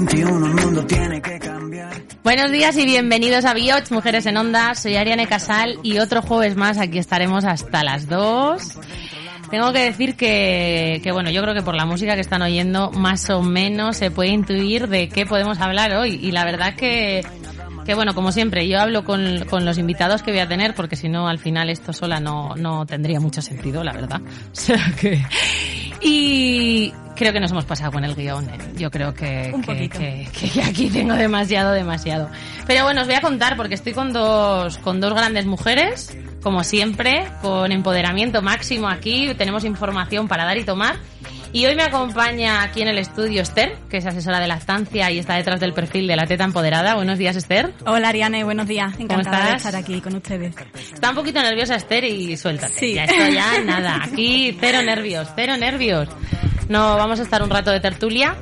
El mundo tiene que cambiar. Buenos días y bienvenidos a Bioch, Mujeres en Onda. Soy Ariane Casal y otro jueves más aquí estaremos hasta las 2. Tengo que decir que, que, bueno, yo creo que por la música que están oyendo, más o menos se puede intuir de qué podemos hablar hoy. Y la verdad que, que bueno, como siempre, yo hablo con, con los invitados que voy a tener, porque si no, al final esto sola no, no tendría mucho sentido, la verdad. O sea que. Y creo que nos hemos pasado con el guion. ¿eh? Yo creo que, Un que, poquito. que, que aquí tengo demasiado, demasiado. Pero bueno, os voy a contar porque estoy con dos, con dos grandes mujeres, como siempre, con empoderamiento máximo aquí. Tenemos información para dar y tomar. Y hoy me acompaña aquí en el estudio Esther, que es asesora de lactancia y está detrás del perfil de la teta empoderada. Buenos días, Esther. Hola Ariane, buenos días. Encantada de estar aquí con ustedes. Está un poquito nerviosa Esther y suéltate. Sí. Ya esto ya nada. Aquí cero nervios, cero nervios. No, vamos a estar un rato de tertulia.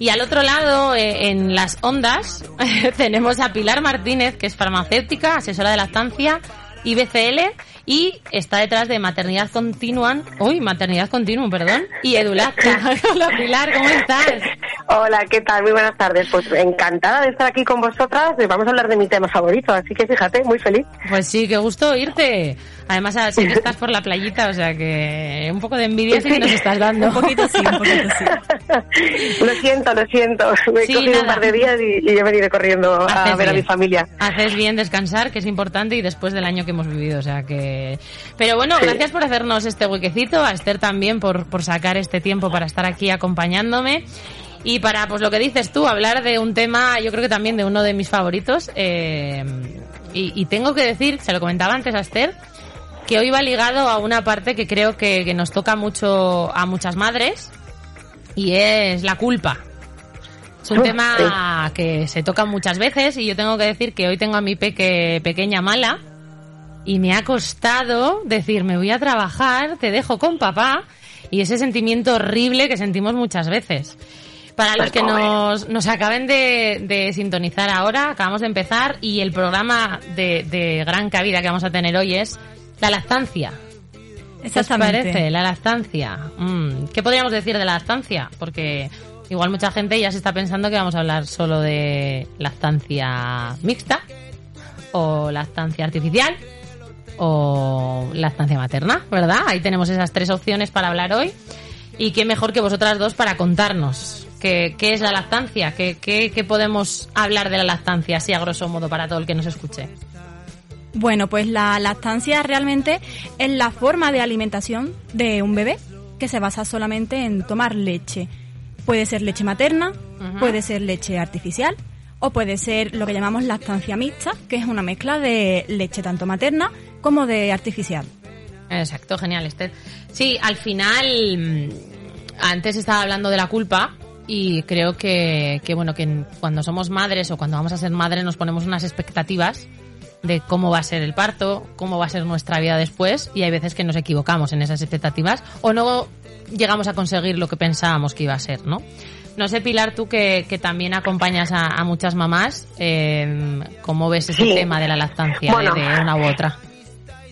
Y al otro lado, eh, en las ondas, tenemos a Pilar Martínez, que es farmacéutica, asesora de lactancia, IBCL, y está detrás de Maternidad Continuan, uy, Maternidad Continuum, perdón, y Edulacta. Hola Pilar, ¿cómo estás? Hola, ¿qué tal? Muy buenas tardes. Pues encantada de estar aquí con vosotras. Vamos a hablar de mi tema favorito, así que fíjate, muy feliz. Pues sí, qué gusto oírte. Además, sé que estás por la playita, o sea que un poco de envidia sí que nos estás dando. Un poquito sí, un poquito sí. Lo siento, lo siento. Me he Sí, cogido un par de días y, y he venido corriendo a ver a mi familia. Haces bien descansar, que es importante, y después del año que hemos vivido, o sea que... Pero bueno, Sí. gracias por hacernos este huequecito, a Esther también por, por sacar este tiempo para estar aquí acompañándome. Y para, pues lo que dices tú, hablar de un tema, yo creo que también de uno de mis favoritos. eh, y, y tengo que decir, se lo comentaba antes a Esther, que hoy va ligado a una parte que creo que, que nos toca mucho a muchas madres, y es la culpa. Es un Uf, tema que se toca muchas veces y yo tengo que decir que hoy tengo a mi peque pequeña mala y me ha costado decir me voy a trabajar, te dejo con papá y ese sentimiento horrible que sentimos muchas veces. Para los que nos, nos acaben de, de sintonizar ahora, acabamos de empezar y el programa de, de gran cabida que vamos a tener hoy es la lactancia. ¿Qué os Exactamente. parece? La lactancia. Mm, ¿Qué podríamos decir de la lactancia? Porque igual mucha gente ya se está pensando que vamos a hablar solo de lactancia mixta, o lactancia artificial, o lactancia materna, ¿verdad? Ahí tenemos esas tres opciones para hablar hoy. Y qué mejor que vosotras dos para contarnos qué, qué es la lactancia, qué, qué, qué podemos hablar de la lactancia, así a grosso modo, para todo el que nos escuche. Bueno, pues la lactancia realmente es la forma de alimentación de un bebé que se basa solamente en tomar leche. Puede ser leche materna, puede ser leche artificial o puede ser lo que llamamos lactancia mixta, que es una mezcla de leche tanto materna como de artificial. Exacto, genial, Esther. Sí, al final, mm, antes estaba hablando de la culpa y creo que, que, bueno, que cuando somos madres o cuando vamos a ser madres nos ponemos unas expectativas de cómo va a ser el parto, cómo va a ser nuestra vida después y hay veces que nos equivocamos en esas expectativas o no llegamos a conseguir lo que pensábamos que iba a ser, ¿no? No sé, Pilar, tú que, que también acompañas a, a muchas mamás, eh, ¿cómo ves ese Sí. tema de la lactancia Bueno. de, una u otra?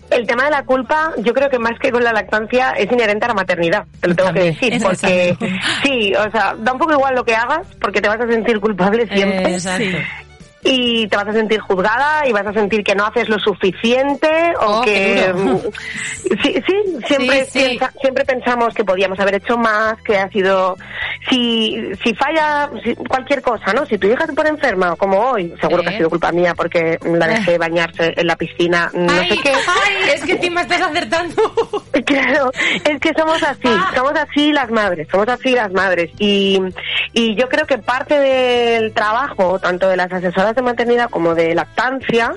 El tema de la culpa, yo creo que más que con la lactancia es inherente a la maternidad, te lo tengo que decir, porque exactamente. sí, o sea, da un poco igual lo que hagas, porque te vas a sentir culpable siempre. Eh, exacto. Y te vas a sentir juzgada y vas a sentir que no haces lo suficiente o Oh, que mm, sí, sí siempre Sí, sí. piensa- siempre pensamos que podíamos haber hecho más que ha sido si si falla si- cualquier cosa no si tu hija se pone enferma como hoy seguro que ha sido culpa mía porque la dejé bañarse en la piscina no ay, sé qué ay, es que encima estás acertando. Claro, es que somos así, Ah. somos así las madres, somos así las madres. Y, y yo creo que parte del trabajo, tanto de las asesoras de maternidad como de lactancia,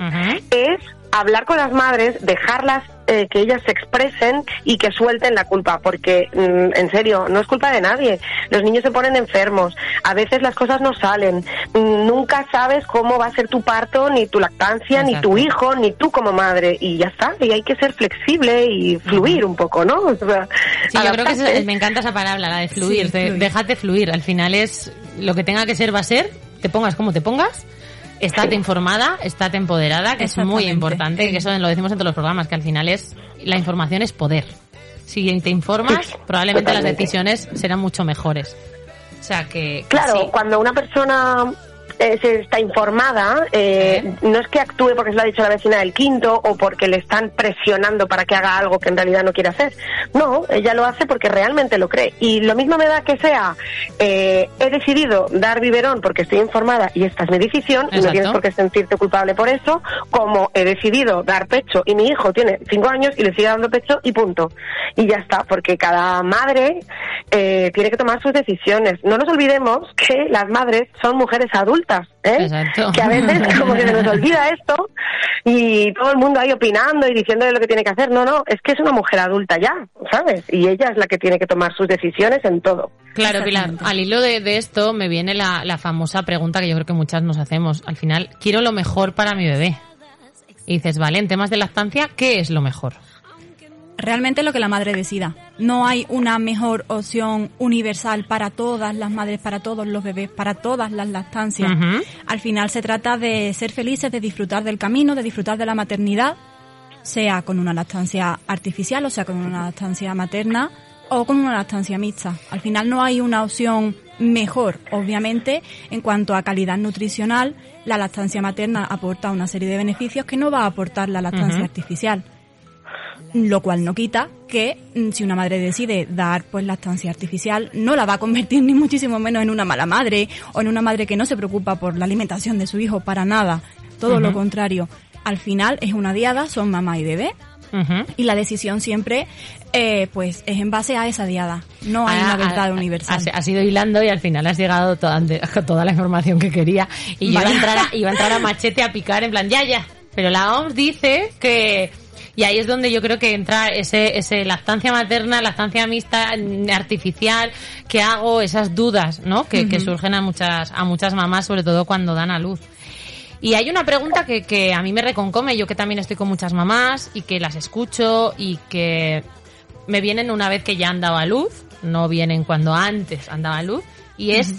es hablar con las madres, dejarlas eh, que ellas se expresen y que suelten la culpa, porque mm, en serio, no es culpa de nadie. Los niños se ponen enfermos, a veces las cosas no salen, mm, nunca sabes cómo va a ser tu parto, ni tu lactancia, ni tu hijo, ni tú como madre, y ya está, y hay que ser flexible y fluir un poco, ¿no? O sea, Sí, yo creo que adaptarse. es- me encanta esa palabra, la de fluir, Sí, de- fluir. déjate fluir. Al final es lo que tenga que ser va a ser, te pongas como te pongas, estate informada, estate empoderada, que es muy importante, que eso lo decimos en todos los programas, que al final es la información es poder. Si te informas, probablemente las decisiones serán mucho mejores. O sea que, que Claro, sí. cuando una persona eh, se está informada, eh, no es que actúe porque se lo ha dicho la vecina del quinto o porque le están presionando para que haga algo que en realidad no quiere hacer. No, ella lo hace porque realmente lo cree. Y lo mismo me da que sea, eh, he decidido dar biberón porque estoy informada y esta es mi decisión y no tienes por qué sentirte culpable por eso, como he decidido dar pecho y mi hijo tiene cinco años y le sigue dando pecho y punto. Y ya está, porque cada madre tiene que tomar sus decisiones. No nos olvidemos que las madres son mujeres adultas, ¿eh? Exacto. que a veces como que se nos olvida esto y todo el mundo ahí opinando y diciéndole lo que tiene que hacer. No, no, es que es una mujer adulta ya, ¿sabes? Y ella es la que tiene que tomar sus decisiones en todo. Claro, Pilar, al hilo de, de esto me viene la, la famosa pregunta que yo creo que muchas nos hacemos. Al final, quiero lo mejor para mi bebé. Y dices, vale, en temas de lactancia, ¿qué es lo mejor? Realmente lo que la madre decida. No hay una mejor opción universal para todas las madres, para todos los bebés, para todas las lactancias. Al final se trata de ser felices, de disfrutar del camino, de disfrutar de la maternidad, sea con una lactancia artificial, o sea con una lactancia materna o con una lactancia mixta. Al final no hay una opción mejor. Obviamente, en cuanto a calidad nutricional, la lactancia materna aporta una serie de beneficios que no va a aportar la lactancia artificial. Lo cual no quita que mm, si una madre decide dar pues lactancia artificial, no la va a convertir ni muchísimo menos en una mala madre o en una madre que no se preocupa por la alimentación de su hijo para nada. Todo lo contrario. Al final es una diada, son mamá y bebé y la decisión siempre eh, pues es en base a esa diada. No hay una Ah, verdad ah, universal. Has, has ido hilando y al final has llegado toda, toda la información que quería. Y yo iba a, entrar a, iba a entrar a machete a picar en plan, ya, ya. Pero la OMS dice que... Y ahí es donde yo creo que entra ese, ese lactancia materna, lactancia mixta, mm, artificial, que hago esas dudas, ¿no? Que, que surgen a muchas, a muchas mamás, sobre todo cuando dan a luz. Y hay una pregunta que, que a mí me reconcome, yo que también estoy con muchas mamás y que las escucho y que me vienen una vez que ya han dado a luz, no vienen cuando antes han dado a luz, y es,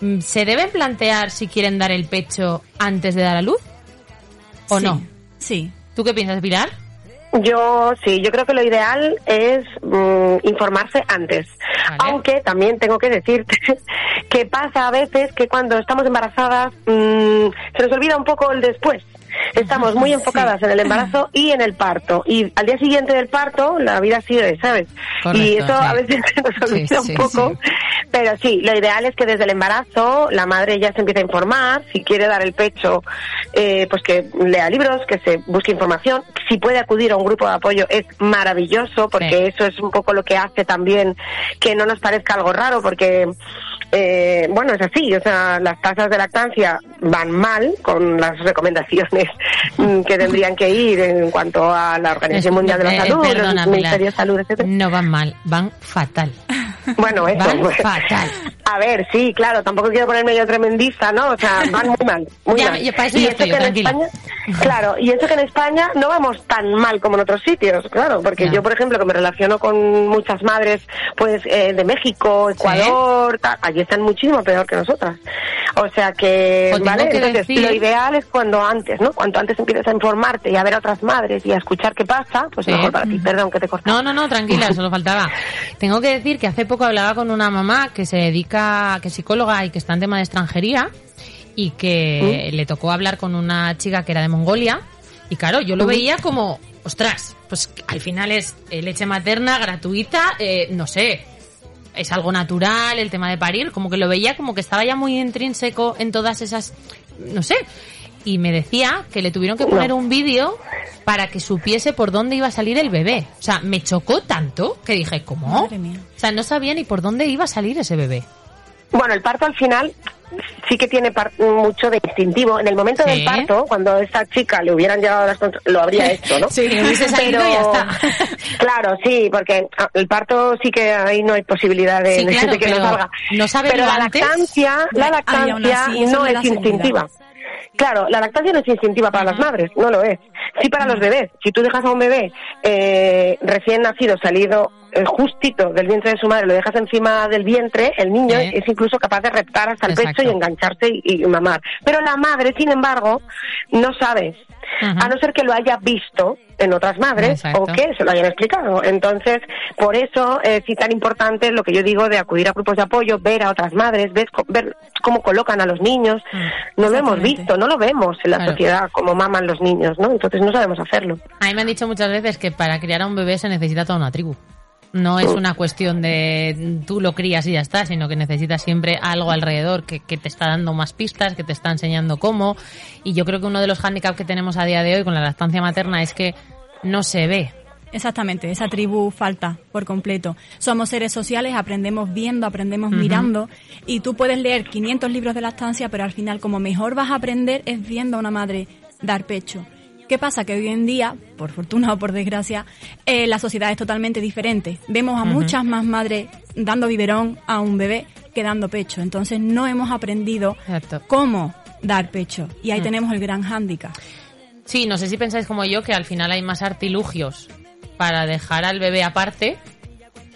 mm, ¿se deben plantear si quieren dar el pecho antes de dar a luz? ¿O Sí, no? Sí. ¿Tú qué piensas, Pilar? Yo sí, yo creo que lo ideal es mm, informarse antes. Vale. Aunque también tengo que decirte que pasa a veces que cuando estamos embarazadas mm, se nos olvida un poco el después. Estamos muy enfocadas en el embarazo y en el parto. Y al día siguiente del parto, la vida sigue, ¿sabes? y eso a veces nos olvida sí, un poco. Pero sí, lo ideal es que desde el embarazo la madre ya se empiece a informar. Si quiere dar el pecho, eh, pues que lea libros, que se busque información. Si puede acudir a un grupo de apoyo es maravilloso porque eso es un poco lo que hace también que no nos parezca algo raro porque eh, bueno, es así, o sea, las tasas de lactancia van mal con las recomendaciones mm, que tendrían que ir en cuanto a la Organización Mundial de la eh, Salud, el Ministerio de. Salud, etcétera. No van mal, van fatal. Bueno, eso. Van pues. fatal. A ver, sí, claro, tampoco quiero ponerme yo tremendista, ¿no? O sea, van muy mal, muy Ya, mal. para eso y eso estoy que en. España, claro, y eso que en España no vamos tan mal como en otros sitios, claro, porque yo, por ejemplo, que me relaciono con muchas madres, pues, eh, de México, Ecuador, tal, allí están muchísimo peor que nosotras. O sea que, O tengo ¿vale? que Entonces, decir- lo ideal es cuando antes, ¿no? Cuanto antes empieces a informarte y a ver a otras madres y a escuchar qué pasa, pues Sí. mejor para ti. Perdón que te corté. No, no, no, tranquila, solo faltaba. Tengo que decir que hace poco hablaba con una mamá que se dedica, que es psicóloga y que está en tema de extranjería y que le tocó hablar con una chica que era de Mongolia y claro, yo lo veía como, ostras, pues al final es eh, leche materna gratuita, eh, no sé, es algo natural el tema de parir, como que lo veía como que estaba ya muy intrínseco en todas esas, no sé. Y me decía que le tuvieron que poner No. un vídeo para que supiese por dónde iba a salir el bebé. O sea, me chocó tanto que dije, ¿cómo? Madre mía. O sea, no sabía ni por dónde iba a salir ese bebé. Bueno, el parto al final sí que tiene par- mucho de instintivo. En el momento Sí. del parto, cuando a esta chica le hubieran llegado las lo habría hecho, ¿no? Sí, hubiese salido y ya está. claro, sí, porque ah, el parto sí que ahí no hay posibilidad de, Sí, de- claro, de que no salga. no pero la antes. lactancia, la lactancia así, no es seguridad. Claro, la lactancia no es instintiva para las madres, no lo es. Sí para los bebés. Si tú dejas a un bebé eh, recién nacido, salido eh, justito del vientre de su madre, lo dejas encima del vientre, el niño es incluso capaz de reptar hasta el Exacto. pecho y engancharse y, y mamar. Pero la madre, sin embargo, no sabe. A no ser que lo haya visto en otras madres Exacto. o que se lo hayan explicado. Entonces, por eso es sí tan importante lo que yo digo de acudir a grupos de apoyo, ver a otras madres, ver, cómo colocan a los niños. No lo hemos visto, no lo vemos en la Claro. sociedad, cómo maman los niños, ¿no? Entonces no sabemos hacerlo. A mí me han dicho muchas veces que para criar a un bebé se necesita toda una tribu. No es una cuestión de tú lo crías y ya está, sino que necesitas siempre algo alrededor que, que te está dando más pistas, que te está enseñando cómo. Y yo creo que uno de los hándicaps que tenemos a día de hoy con la lactancia materna es que no se ve. Exactamente, esa tribu falta por completo. Somos seres sociales, aprendemos viendo, aprendemos mirando y tú puedes leer 500 libros de lactancia, pero al final como mejor vas a aprender es viendo a una madre dar pecho. ¿Qué pasa? Que hoy en día, por fortuna o por desgracia, eh, la sociedad es totalmente diferente. Vemos a muchas más madres dando biberón a un bebé que dando pecho. Entonces no hemos aprendido Exacto. cómo dar pecho. Y ahí Mm. tenemos el gran hándicap. Sí, no sé si pensáis como yo que al final hay más artilugios para dejar al bebé aparte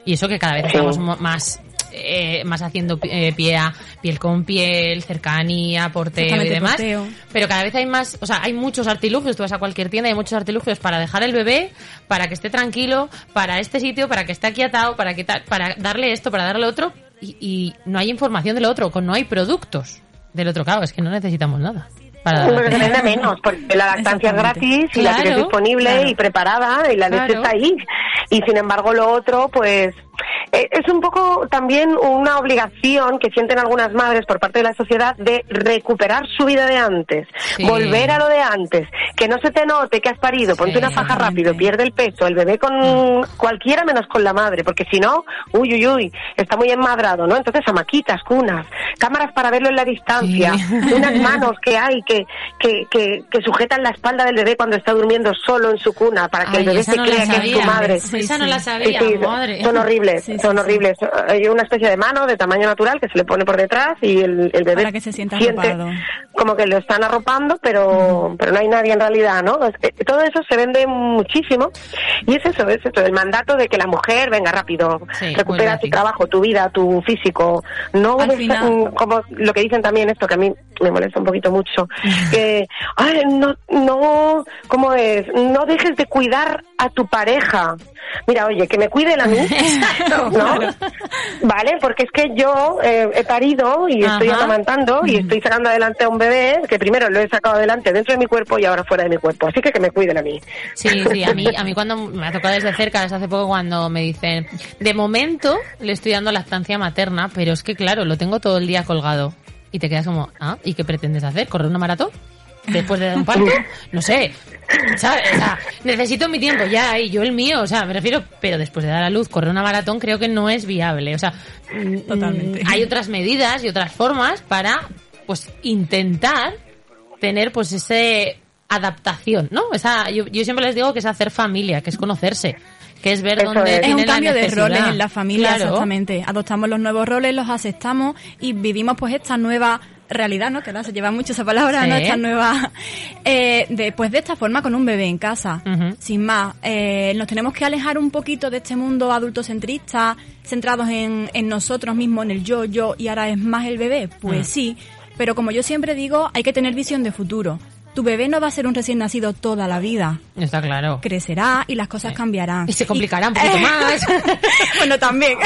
y eso que cada vez estamos mo- más eh, más haciendo eh, pie a piel con piel, cercanía, porteo y demás. porteo. Pero cada vez hay más, o sea, hay muchos artilugios. Tú vas a cualquier tienda y hay muchos artilugios para dejar el bebé, para que esté tranquilo, para este sitio, para que esté aquietado, para que tal, para darle esto, para darle otro. Y, y no hay información del otro, con no hay productos del otro. Claro, es que no necesitamos nada. Para vende menos, porque la lactancia es gratis y la tienes disponible claro. y preparada y la leche Claro. está ahí. Y sin embargo lo otro, pues es un poco también una obligación que sienten algunas madres por parte de la sociedad de recuperar su vida de antes, Sí. volver a lo de antes, que no se te note que has parido, ponte Sí, una faja rápido, pierde el peso, el bebé con cualquiera menos con la madre, porque si no, uy, uy, uy, está muy enmadrado, ¿no? Entonces amaquitas, cunas, cámaras para verlo en la distancia, Sí. unas manos que hay que, que, que, que sujetan la espalda del bebé cuando está durmiendo solo en su cuna para que el bebé se no crea que es su madre. Esa no la sabía, madre. son horribles, Sí, son sí. horribles. Hay una especie de mano de tamaño natural que se le pone por detrás y el, el bebé Para que se sienta siente arropado. como que lo están arropando, pero, pero no hay nadie en realidad, ¿no? Todo eso se vende muchísimo y es eso, es eso, el mandato de que la mujer venga rápido, recupera tu trabajo, tu vida, tu físico, no Al ves- final- como lo que dicen también esto que a mí me molesta un poquito mucho, que ay, no, no, ¿cómo es? No dejes de cuidar a tu pareja. Mira, oye, que me cuiden a mí, ¿no? Vale, porque es que yo eh, he parido y estoy amamantando y estoy sacando adelante a un bebé que primero lo he sacado adelante dentro de mi cuerpo y ahora fuera de mi cuerpo. Así que que me cuiden a mí. Sí, sí, a mí, a mí cuando me ha tocado desde cerca, desde hace poco, cuando me dicen, de momento le estoy dando lactancia materna, pero es que claro, lo tengo todo el día colgado. Y te quedas como, ah, ¿y qué pretendes hacer? ¿Correr una maratón? Después de dar un parto, no sé, ¿sabes? O sea, necesito mi tiempo ya y yo el mío, o sea, me refiero, pero después de dar a luz, correr una maratón creo que no es viable, o sea, mm, Totalmente. hay otras medidas y otras formas para, pues, intentar tener pues ese adaptación, ¿no? Esa, yo, yo siempre les digo que es hacer familia, que es conocerse, que es ver Eso dónde es. Es tienen un cambio la de roles en la familia, Claro. exactamente. Adoptamos los nuevos roles, los aceptamos y vivimos pues esta nueva realidad, ¿no? Que ahora se lleva mucho esa palabra, Sí. ¿no? Esta nueva... Eh, de, pues de esta forma con un bebé en casa, sin más. Eh, nos tenemos que alejar un poquito de este mundo adultocentrista, centrados en, en nosotros mismos, en el yo, yo, y ahora es más el bebé. Pues Mm. sí, pero como yo siempre digo, hay que tener visión de futuro. Tu bebé no va a ser un recién nacido toda la vida. Está claro. Crecerá y las cosas cambiarán. Y se complicará un poquito más. bueno, también.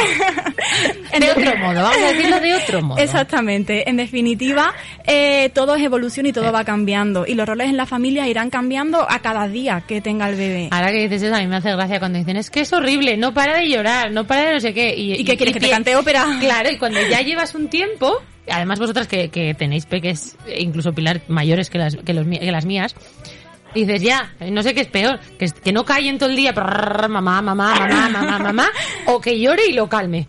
de otro modo, vamos a decirlo de otro modo. Exactamente. En definitiva, eh, todo es evolución y todo va cambiando. Y los roles en la familia irán cambiando a cada día que tenga el bebé. Ahora que dices eso, a mí me hace gracia cuando dicen, es que es horrible, no para de llorar, no para de no sé qué. ¿Y, ¿Y qué quieres, que te cante ópera? Claro, y cuando ya llevas un tiempo, además vosotras que, tenéis peques, incluso Pilar, mayores que las, que, los, que las mías, Y dices, ya, no sé qué es peor, que, que no callen todo el día, prrr, mamá, mamá, mamá, mamá, mamá, o que llore y lo calme.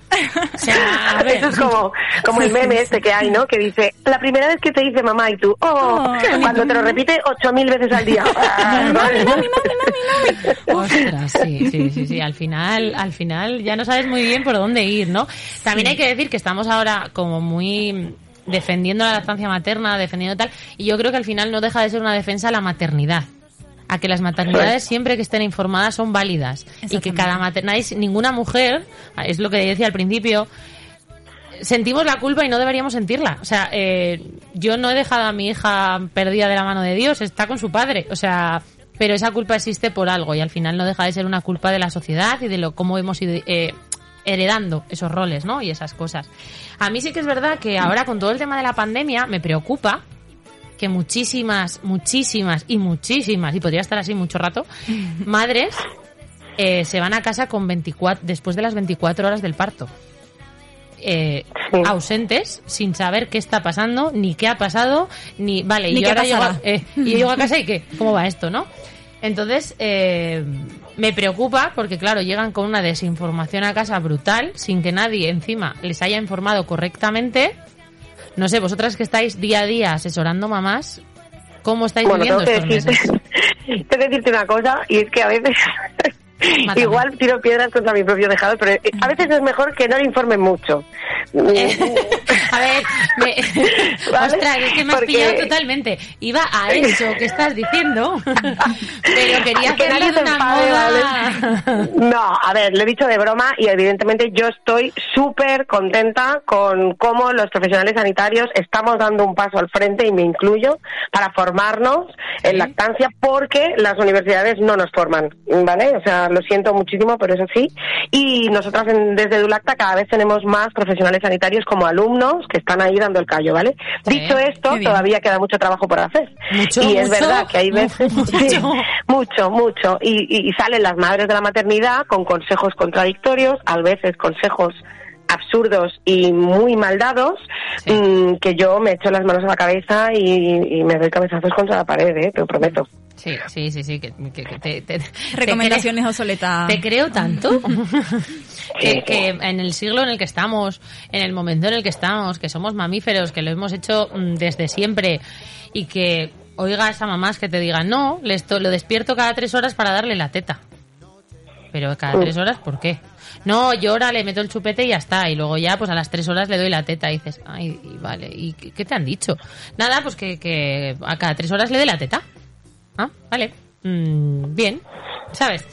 O sea, a ver. Eso es como, como el meme este que hay, ¿no? Que dice, la primera vez que te dice mamá y tú, oh, Oh, cuando te lo repite ocho mil veces al día. Ah, mami, mami, mami, mami. Ostras, sí, sí, sí, sí. Al final, al final ya no sabes muy bien por dónde ir, ¿no? También hay que decir que estamos ahora como muy defendiendo la lactancia materna, defendiendo tal, y yo creo que al final no deja de ser una defensa a la maternidad. A que las maternidades siempre que estén informadas son válidas y que cada maternidad, ninguna mujer, es lo que decía al principio, sentimos la culpa y no deberíamos sentirla. O sea, eh, yo no he dejado a mi hija perdida de la mano de Dios, está con su padre. O sea, pero esa culpa existe por algo y al final no deja de ser una culpa de la sociedad y de lo cómo hemos ido eh, heredando esos roles, ¿no? Y esas cosas. A mí sí que es verdad que ahora con todo el tema de la pandemia me preocupa que muchísimas, muchísimas y muchísimas, y podría estar así mucho rato, madres eh, se van a casa con 24, después de las 24 horas del parto. Eh, Sí. ausentes sin saber qué está pasando ni qué ha pasado ni vale Ni y ahora llego, a- eh, y llego a casa y qué cómo va esto no entonces eh, me preocupa porque claro llegan con una desinformación a casa brutal sin que nadie encima les haya informado correctamente no sé vosotras que estáis día a día asesorando mamás cómo estáis Bueno, tengo viviendo que, estos decirte, meses tengo que decirte una cosa, y es que a veces. Igual tiro piedras contra mi propio tejado, pero eh, a veces es mejor que no le informen mucho. a ver, me... ¿Vale? ostras, es que me has Porque- pillado totalmente. Iba a eso que estás diciendo, pero quería Que de se una enfade, moda. ¿vale? No, a ver, lo he dicho de broma y evidentemente yo estoy súper contenta con cómo los profesionales sanitarios estamos dando un paso al frente y me incluyo para formarnos en lactancia porque las universidades no nos forman, ¿vale? O sea, lo siento muchísimo, pero es así. Y nosotras en- desde Dulacta cada vez tenemos más profesionales sanitarios como alumnos que están ahí dando el callo, ¿vale? Sí, Dicho esto, todavía queda mucho trabajo por hacer. Mucho, y es mucho, verdad que hay veces... mucho. Sí, mucho, mucho. Y, y- y salen las madres de la maternidad con consejos contradictorios, a veces consejos absurdos y muy mal dados, Sí. mm, que yo me echo las manos a la cabeza y, y me doy cabezazos contra la pared, ¿eh? te lo prometo. Sí, sí, sí, sí, que, que- que te, Recomendaciones creo- obsoletas. Te creo tanto que, en el siglo en el que estamos, en el momento en el que estamos, que somos mamíferos, que lo hemos hecho mm, desde siempre y que oigas a mamás que te digan, no, le esto- lo despierto cada tres horas para darle la teta. Pero cada tres horas, ¿por qué? No, llora, le meto el chupete y ya está. Y luego ya, pues a las tres horas le doy la teta. Y dices, ay, y vale, ¿y qué te han dicho? Nada, pues que, que a cada tres horas le doy la teta. Ah, vale. Mm, bien, ¿sabes?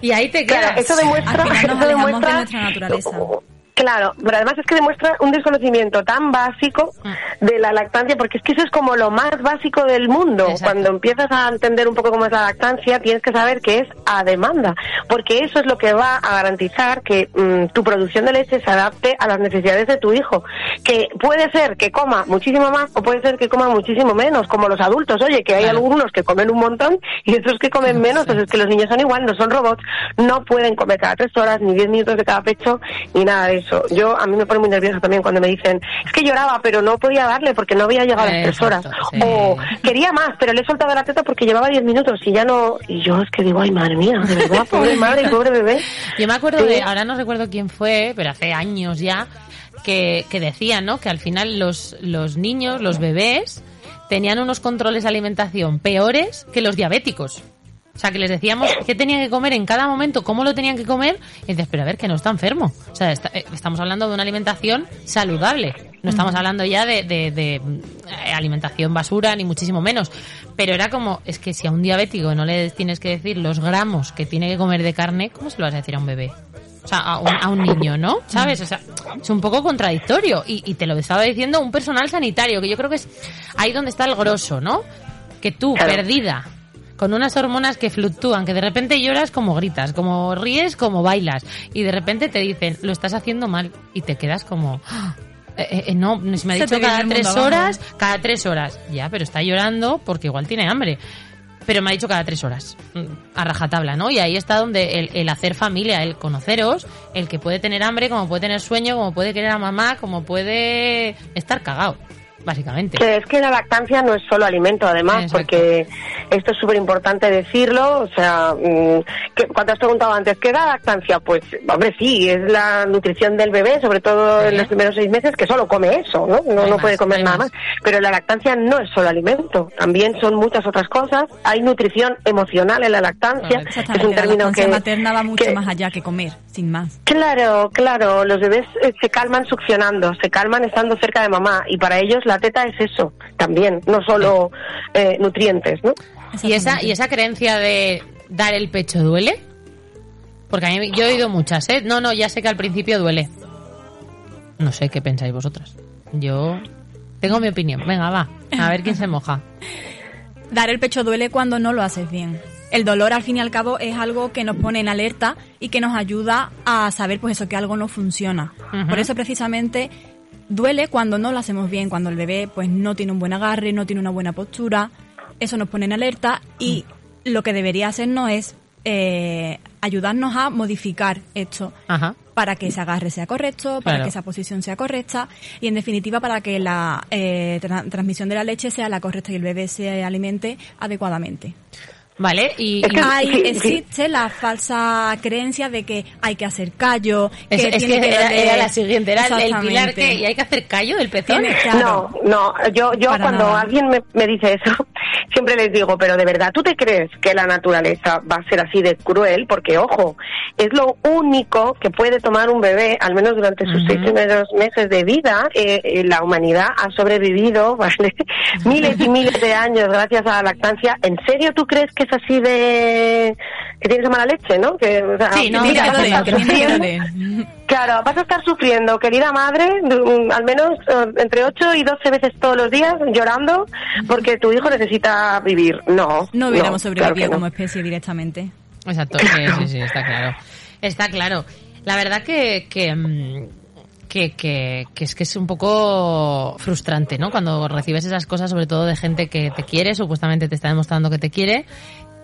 Y ahí te quedas. Claro, eso demuestra, Al final nos eso alejamos de demuestra nuestra naturaleza. Claro, pero además es que demuestra un desconocimiento tan básico de la lactancia, porque es que eso es como lo más básico del mundo. Exacto. Cuando empiezas a entender un poco cómo es la lactancia, tienes que saber que es a demanda, porque eso es lo que va a garantizar que mm, tu producción de leche se adapte a las necesidades de tu hijo. Que puede ser que coma muchísimo más o puede ser que coma muchísimo menos, como los adultos. Oye, que hay Claro. algunos que comen un montón y otros que comen menos, pues es que los niños son igual, no son robots, no pueden comer cada tres horas, ni diez minutos de cada pecho, ni nada de eso. Yo, a mí me pone muy nervioso también cuando me dicen, es que lloraba, pero no podía darle porque no había llegado a las tres horas. Sí. O quería más, pero le he soltado la teta porque llevaba diez minutos y ya no... Y yo es que digo, ay, madre mía, de verdad, pobre madre y pobre bebé. Yo me acuerdo Sí. de, ahora no recuerdo quién fue, pero hace años ya, que, que decían, ¿no? Que al final los, los niños, los bebés, tenían unos controles de alimentación peores que los diabéticos. O sea, que les decíamos qué tenían que comer en cada momento, cómo lo tenían que comer, y dices, pero a ver, que no está enfermo. O sea, está- eh, estamos hablando de una alimentación saludable. No estamos hablando ya de, de- de, eh, alimentación basura, ni muchísimo menos. Pero era como, es que si a un diabético no le tienes que decir los gramos que tiene que comer de carne, ¿cómo se lo vas a decir a un bebé? O sea, a un, a un niño, ¿no? ¿Sabes? O sea, es un poco contradictorio. Y, y te lo estaba diciendo un personal sanitario, que yo creo que es ahí donde está el grosso, ¿no? Que tú, Claro. perdida, con unas hormonas que fluctúan, que de repente lloras como gritas, como ríes como bailas, y de repente te dicen, lo estás haciendo mal, y te quedas como... "Ah, eh, eh, no, si me ha Se dicho cada tres abajo. horas, cada tres horas. Ya, pero está llorando porque igual tiene hambre. Pero me ha dicho cada tres horas, mm, a rajatabla, ¿no? Y ahí está donde el, el hacer familia, el conoceros, el que puede tener hambre, como puede tener sueño, como puede querer a mamá, como puede estar cagado. Básicamente. Que es que la lactancia no es solo alimento, además, Exacto. porque esto es súper importante decirlo. O sea, mm, que, cuando has preguntado antes, ¿qué da lactancia? Pues, hombre, sí, es la nutrición del bebé, sobre todo Sí. en los primeros seis meses, que solo come eso, ¿no? No, no más, puede comer nada más. más. Pero la lactancia no es solo alimento, también son muchas otras cosas. Hay nutrición emocional en la lactancia, es un Exactamente, la término lactancia que... materna va mucho que- más allá que comer, sin más. Claro, claro, los bebés eh, se calman succionando, se calman estando cerca de mamá y para ellos la teta es eso también, no solo eh, nutrientes, ¿no? ¿Y esa, ¿Y esa creencia de dar el pecho duele? Porque a mí yo he oído muchas, ¿eh? No, no, ya sé que al principio duele. No sé qué pensáis vosotras. Yo tengo mi opinión. Venga, va. A ver quién se moja. Dar el pecho duele cuando no lo haces bien. El dolor, al fin y al cabo, es algo que nos pone en alerta y que nos ayuda a saber, pues eso, que algo no funciona. Por eso, precisamente, duele cuando no lo hacemos bien, cuando el bebé, pues, no tiene un buen agarre, no tiene una buena postura. Eso nos pone en alerta y lo que debería hacernos es eh, ayudarnos a modificar esto Ajá. para que ese agarre sea correcto, para Claro. que esa posición sea correcta y en definitiva para que la eh, tra- transmisión de la leche sea la correcta y el bebé se alimente adecuadamente. Vale, y, Es que- y- Hay, sí, sí. existe la falsa creencia de que hay que hacer callo, que es, es tiene que era, era la siguiente, era el- pilar que... ¿Y hay que hacer callo del pezón? Claro. No, no, yo, yo Para cuando nada. alguien me, me dice eso, siempre les digo, pero de verdad, ¿tú te crees que la naturaleza va a ser así de cruel? Porque, ojo, es lo único que puede tomar un bebé, al menos durante sus seis primeros meses de vida. Eh, eh, la humanidad ha sobrevivido, ¿vale? Miles y miles de años gracias a la lactancia. ¿En serio tú crees que es así de... que tienes mala leche, no? Que, o sea, Sí, no, mira, que vas a estar. Claro, vas a estar sufriendo, querida madre, al menos eh, entre 8 y 12 veces todos los días llorando porque tu hijo necesita vivir. No. No hubiéramos claro sobrevivido no. como especie directamente. Exacto, sí, sí, sí, está claro. Está claro. La verdad que, que, mm, que, que, que es que es un poco frustrante, ¿no? Cuando recibes esas cosas, sobre todo de gente que te quiere, supuestamente te está demostrando que te quiere,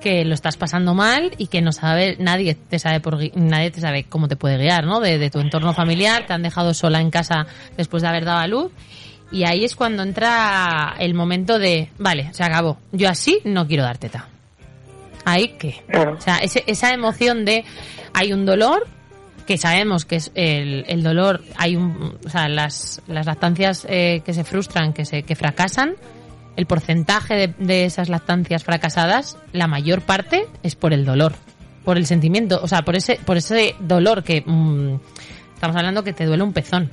que lo estás pasando mal y que no sabe, nadie te sabe por, nadie te sabe cómo te puede guiar, ¿no? De, de tu entorno familiar, te han dejado sola en casa después de haber dado a luz. Y ahí es cuando entra el momento de, vale, se acabó. Yo así no quiero dar teta. Ahí que. O sea, ese- esa emoción de hay un dolor que sabemos que es el, el dolor, hay un, o sea, las, las lactancias eh, que se frustran, que se que fracasan, el porcentaje de, de esas lactancias fracasadas, la mayor parte es por el dolor, por el sentimiento, o sea, por ese por ese dolor que mm, estamos hablando que te duele un pezón.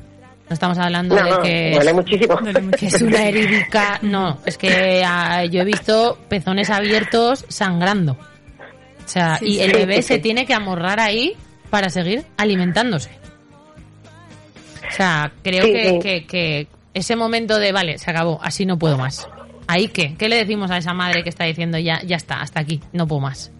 No estamos hablando No, de no, que duele es- muchísimo. Que es una heridica. No, es que ah, yo he visto pezones abiertos sangrando. O sea, Sí, y el bebé sí, se sí. tiene que amorrar ahí para seguir alimentándose. O sea, creo Sí, que, sí. que, que ese momento de, vale, se acabó, así no puedo más. ¿Ahí qué? ¿Qué le decimos a esa madre que está diciendo, ya, ya está, hasta aquí, no puedo más?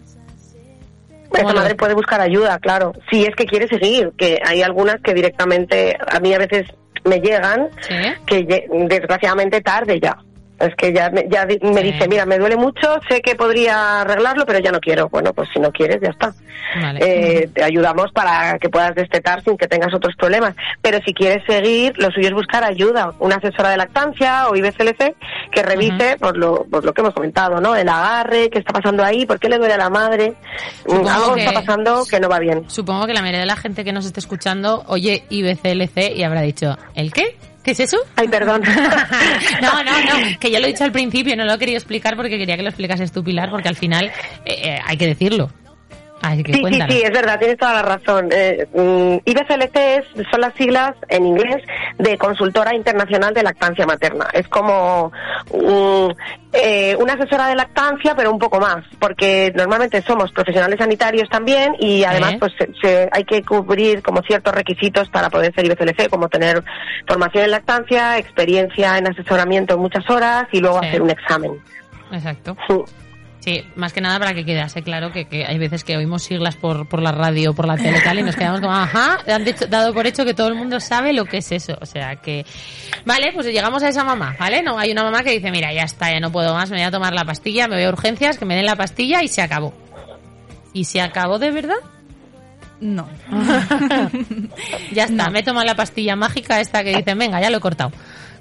Esa ¿Cómo lo madre puede buscar ayuda, claro. Si es que quiere seguir, que hay algunas que directamente, a mí a veces me llegan, ¿Sí? que desgraciadamente tarde ya. Es que ya, me- ya me dice, mira, me duele mucho, sé que podría arreglarlo, pero ya no quiero. Bueno, pues si no quieres, ya está. Vale. Eh, te ayudamos para que puedas destetar sin que tengas otros problemas. Pero si quieres seguir, lo suyo es buscar ayuda. Una asesora de lactancia o IBCLC que revise por, lo, por lo que hemos comentado, ¿no? El agarre, qué está pasando ahí, por qué le duele a la madre. Mm, Supongo Algo que- está pasando que no va bien. Supongo que la mayoría de la gente que nos esté escuchando oye IBCLC y habrá dicho, ¿el qué? ¿Qué es eso? Ay, perdón. no, no, no, que yo lo he dicho al principio, no lo he querido explicar porque quería que lo explicases tú, Pilar, porque al final eh, eh, hay que decirlo. Así que Sí, sí, cuéntanos. sí, es verdad, tienes toda la razón. Eh, mm, IBCLC es- son las siglas en inglés de Consultora Internacional de Lactancia Materna. Es como mm, eh, una asesora de lactancia, pero un poco más, porque normalmente somos profesionales sanitarios también y además ¿Eh? pues se- se- hay que cubrir como ciertos requisitos para poder ser IBCLC, como tener formación en lactancia, experiencia en asesoramiento en muchas horas y luego Sí. hacer un examen. Exacto. Sí. Sí, más que nada para que quedase claro que, que hay veces que oímos siglas por, por la radio, por la tele y tal, y nos quedamos como, ajá, han dicho- dado por hecho que todo el mundo sabe lo que es eso. O sea que, vale, pues llegamos a esa mamá, ¿vale? No, hay una mamá que dice, mira, ya está, ya no puedo más, me voy a tomar la pastilla, me voy a urgencias, que me den la pastilla y se acabó. ¿Y se acabó de verdad? No. ya está, me he tomado la pastilla mágica esta que dicen, venga, ya lo he cortado.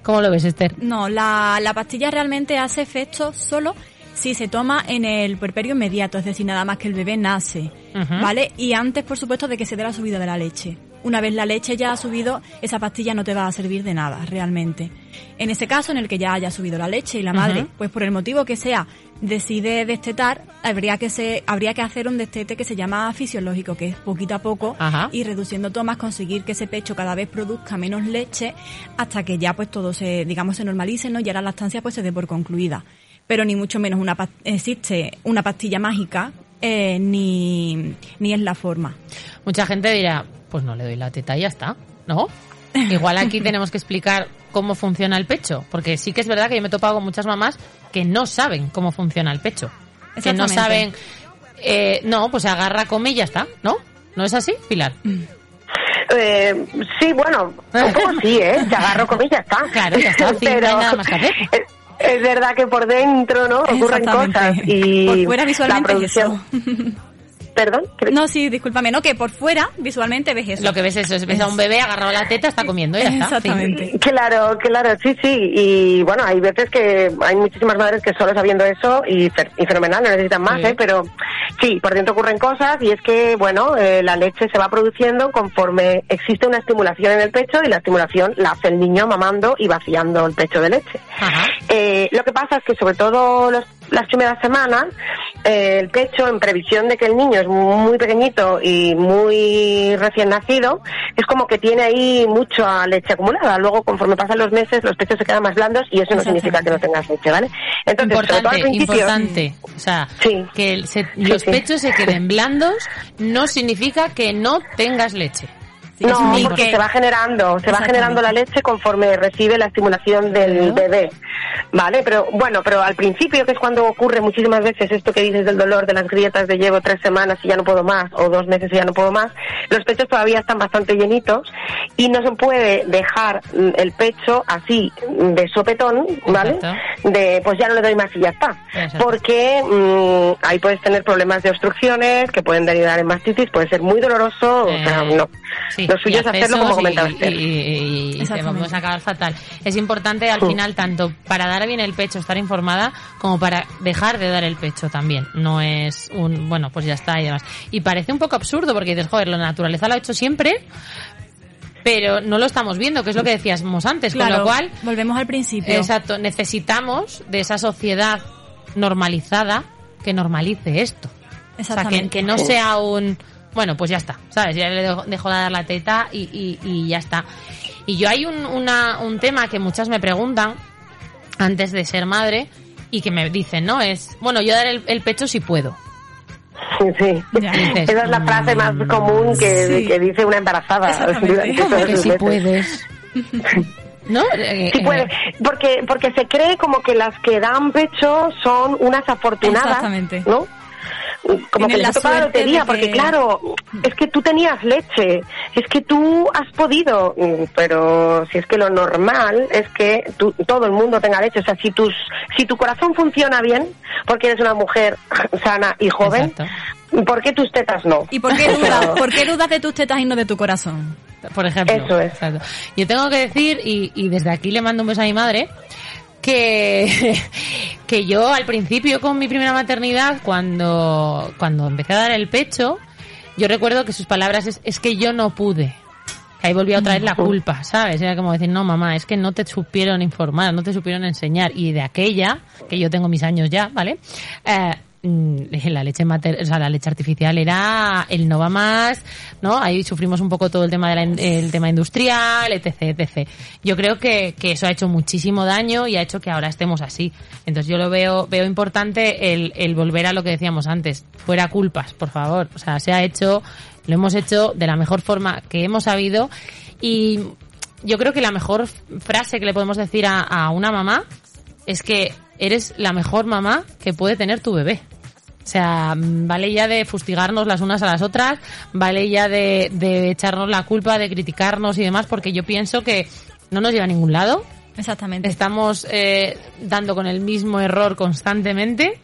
¿Cómo lo ves, Esther? No, la, la pastilla realmente hace efecto solo si se toma en el puerperio inmediato, es decir, nada más que el bebé nace. ¿vale? Y antes, por supuesto, de que se dé la subida de la leche. Una vez la leche ya ha subido, esa pastilla no te va a servir de nada, realmente. En ese caso, en el que ya haya subido la leche y la madre, pues por el motivo que sea, decide destetar, habría que, se, habría que hacer un destete que se llama fisiológico, que es poquito a poco Ajá. y reduciendo tomas conseguir que ese pecho cada vez produzca menos leche hasta que ya pues todo se, digamos, se normalice, ¿no? Y ahora la lactancia pues se dé por concluida. Pero ni mucho menos una existe una pastilla mágica eh, ni, ni es la forma. Mucha gente dirá, pues no le doy la teta y ya está, ¿no? Igual aquí tenemos que explicar cómo funciona el pecho, porque sí que es verdad que yo me he topado con muchas mamás que no saben cómo funciona el pecho. Que no saben, eh, no, pues se agarra, come y ya está, ¿no? ¿No es así, Pilar? Eh, sí, bueno, un poco sí, ¿eh? Se agarro con ella, está. Claro, ya está, sí, no hay nada más que hacer. Es, verdad que por dentro, ¿no? Ocurren cosas y Por fuera la visualmente es producción. Perdón. ¿Qué- No, sí, discúlpame, no, que por fuera visualmente ves eso. Lo que ves es, es ves a un bebé agarrado a la teta, está comiendo y ya está. Exactamente. Claro, claro, sí, sí. Y bueno, hay veces que hay muchísimas madres que solo sabiendo eso y, fer- y fenomenal, no necesitan más, Sí. ¿eh? Pero sí, por dentro ocurren cosas y es que, bueno, eh, la leche se va produciendo conforme existe una estimulación en el pecho y la estimulación la hace el niño mamando y vaciando el pecho de leche. Ajá. Eh, lo que pasa es que sobre todo los- las primeras semanas, eh, el pecho, en previsión de que el niño es muy pequeñito y muy recién nacido, es como que tiene ahí mucha leche acumulada. Luego, conforme pasan los meses, los pechos se quedan más blandos y eso no significa que no tengas leche, ¿vale? Entonces, sobre todo al Importante, principio, importante. O sea, Sí. que se- los sí. pechos se queden blandos no significa que no tengas leche. No, porque se va generando, se va generando la leche conforme recibe la estimulación del bebé. Vale, pero bueno, pero al principio, que es cuando ocurre muchísimas veces esto que dices del dolor, de las grietas de llevo tres semanas y ya no puedo más, o dos meses y ya no puedo más, los pechos todavía están bastante llenitos y no se puede dejar mm, el pecho así mm, de sopetón, ¿vale? Exacto. De pues ya no le doy más y ya está. Exacto. Porque mm, ahí puedes tener problemas de obstrucciones que pueden derivar en mastitis, puede ser muy doloroso, o sea, Eh, no. Sí, Lo suyo y es hacerlo como comentaba y, Esther. y, y- te Exactamente. vamos a acabar fatal. Es importante al Sí. final tanto para dar bien el pecho, estar informada, como para dejar de dar el pecho también. No es un, bueno, pues ya está y demás. Y parece un poco absurdo porque dices, joder, la naturaleza lo ha hecho siempre, pero no lo estamos viendo, que es lo que decíamos antes, con lo cual volvemos al principio. Exacto, necesitamos de esa sociedad normalizada que normalice esto. O sea, que, Exactamente. que no sea un... Bueno, pues ya está, ¿sabes? Ya le dejo, dejo de dar la teta y, y, y ya está. Y yo hay un, una, un tema que muchas me preguntan antes de ser madre y que me dicen, ¿no? Es, bueno, yo daré el, el pecho si puedo. Sí. Dices, Esa es la frase más común que, Sí. que dice una embarazada. Exactamente. durante ¿Cómo todos que si puedes. ¿No? Sí eh, puede, porque porque se cree como que las que dan pecho son unas afortunadas, Exactamente. ¿no? Como que les tocado la lotería, porque que- claro, es que tú tenías leche, es que tú has podido, mm, pero si es que lo normal es que tú- todo el mundo tenga leche, o sea, si tus si tu corazón funciona bien, porque eres una mujer sana y joven, Exacto. ¿por qué tus tetas no? ¿Y por qué dudas? ¿Por qué dudas de tus tetas y no de tu corazón? por ejemplo. Eso es. Exacto. Yo tengo que decir, y, y desde aquí le mando un beso a mi madre, que, que yo al principio con mi primera maternidad, cuando, cuando empecé a dar el pecho, yo recuerdo que sus palabras es, es que yo no pude. Que ahí volvía otra vez la culpa, ¿sabes? Era como decir, no, mamá, es que no te supieron informar, no te supieron enseñar. Y de aquella, que yo tengo mis años ya, ¿vale? Eh, la leche mater o sea, la leche artificial era el no va más, ¿no? Ahí sufrimos un poco todo el tema de la in- el tema industrial, etc, etc. Yo creo que, que eso ha hecho muchísimo daño y ha hecho que ahora estemos así. Entonces yo lo veo, veo importante el, volver a lo que decíamos antes. Fuera culpas, por favor. O sea, se ha hecho, lo hemos hecho de la mejor forma que hemos sabido y yo creo que la mejor frase que le podemos decir a una mamá es que eres la mejor mamá que puede tener tu bebé. O sea, mm, vale ya de fustigarnos las unas a las otras, vale ya de, de echarnos la culpa, de criticarnos y demás, porque yo pienso que no nos lleva a ningún lado. Exactamente. Estamos eh, dando con el mismo error constantemente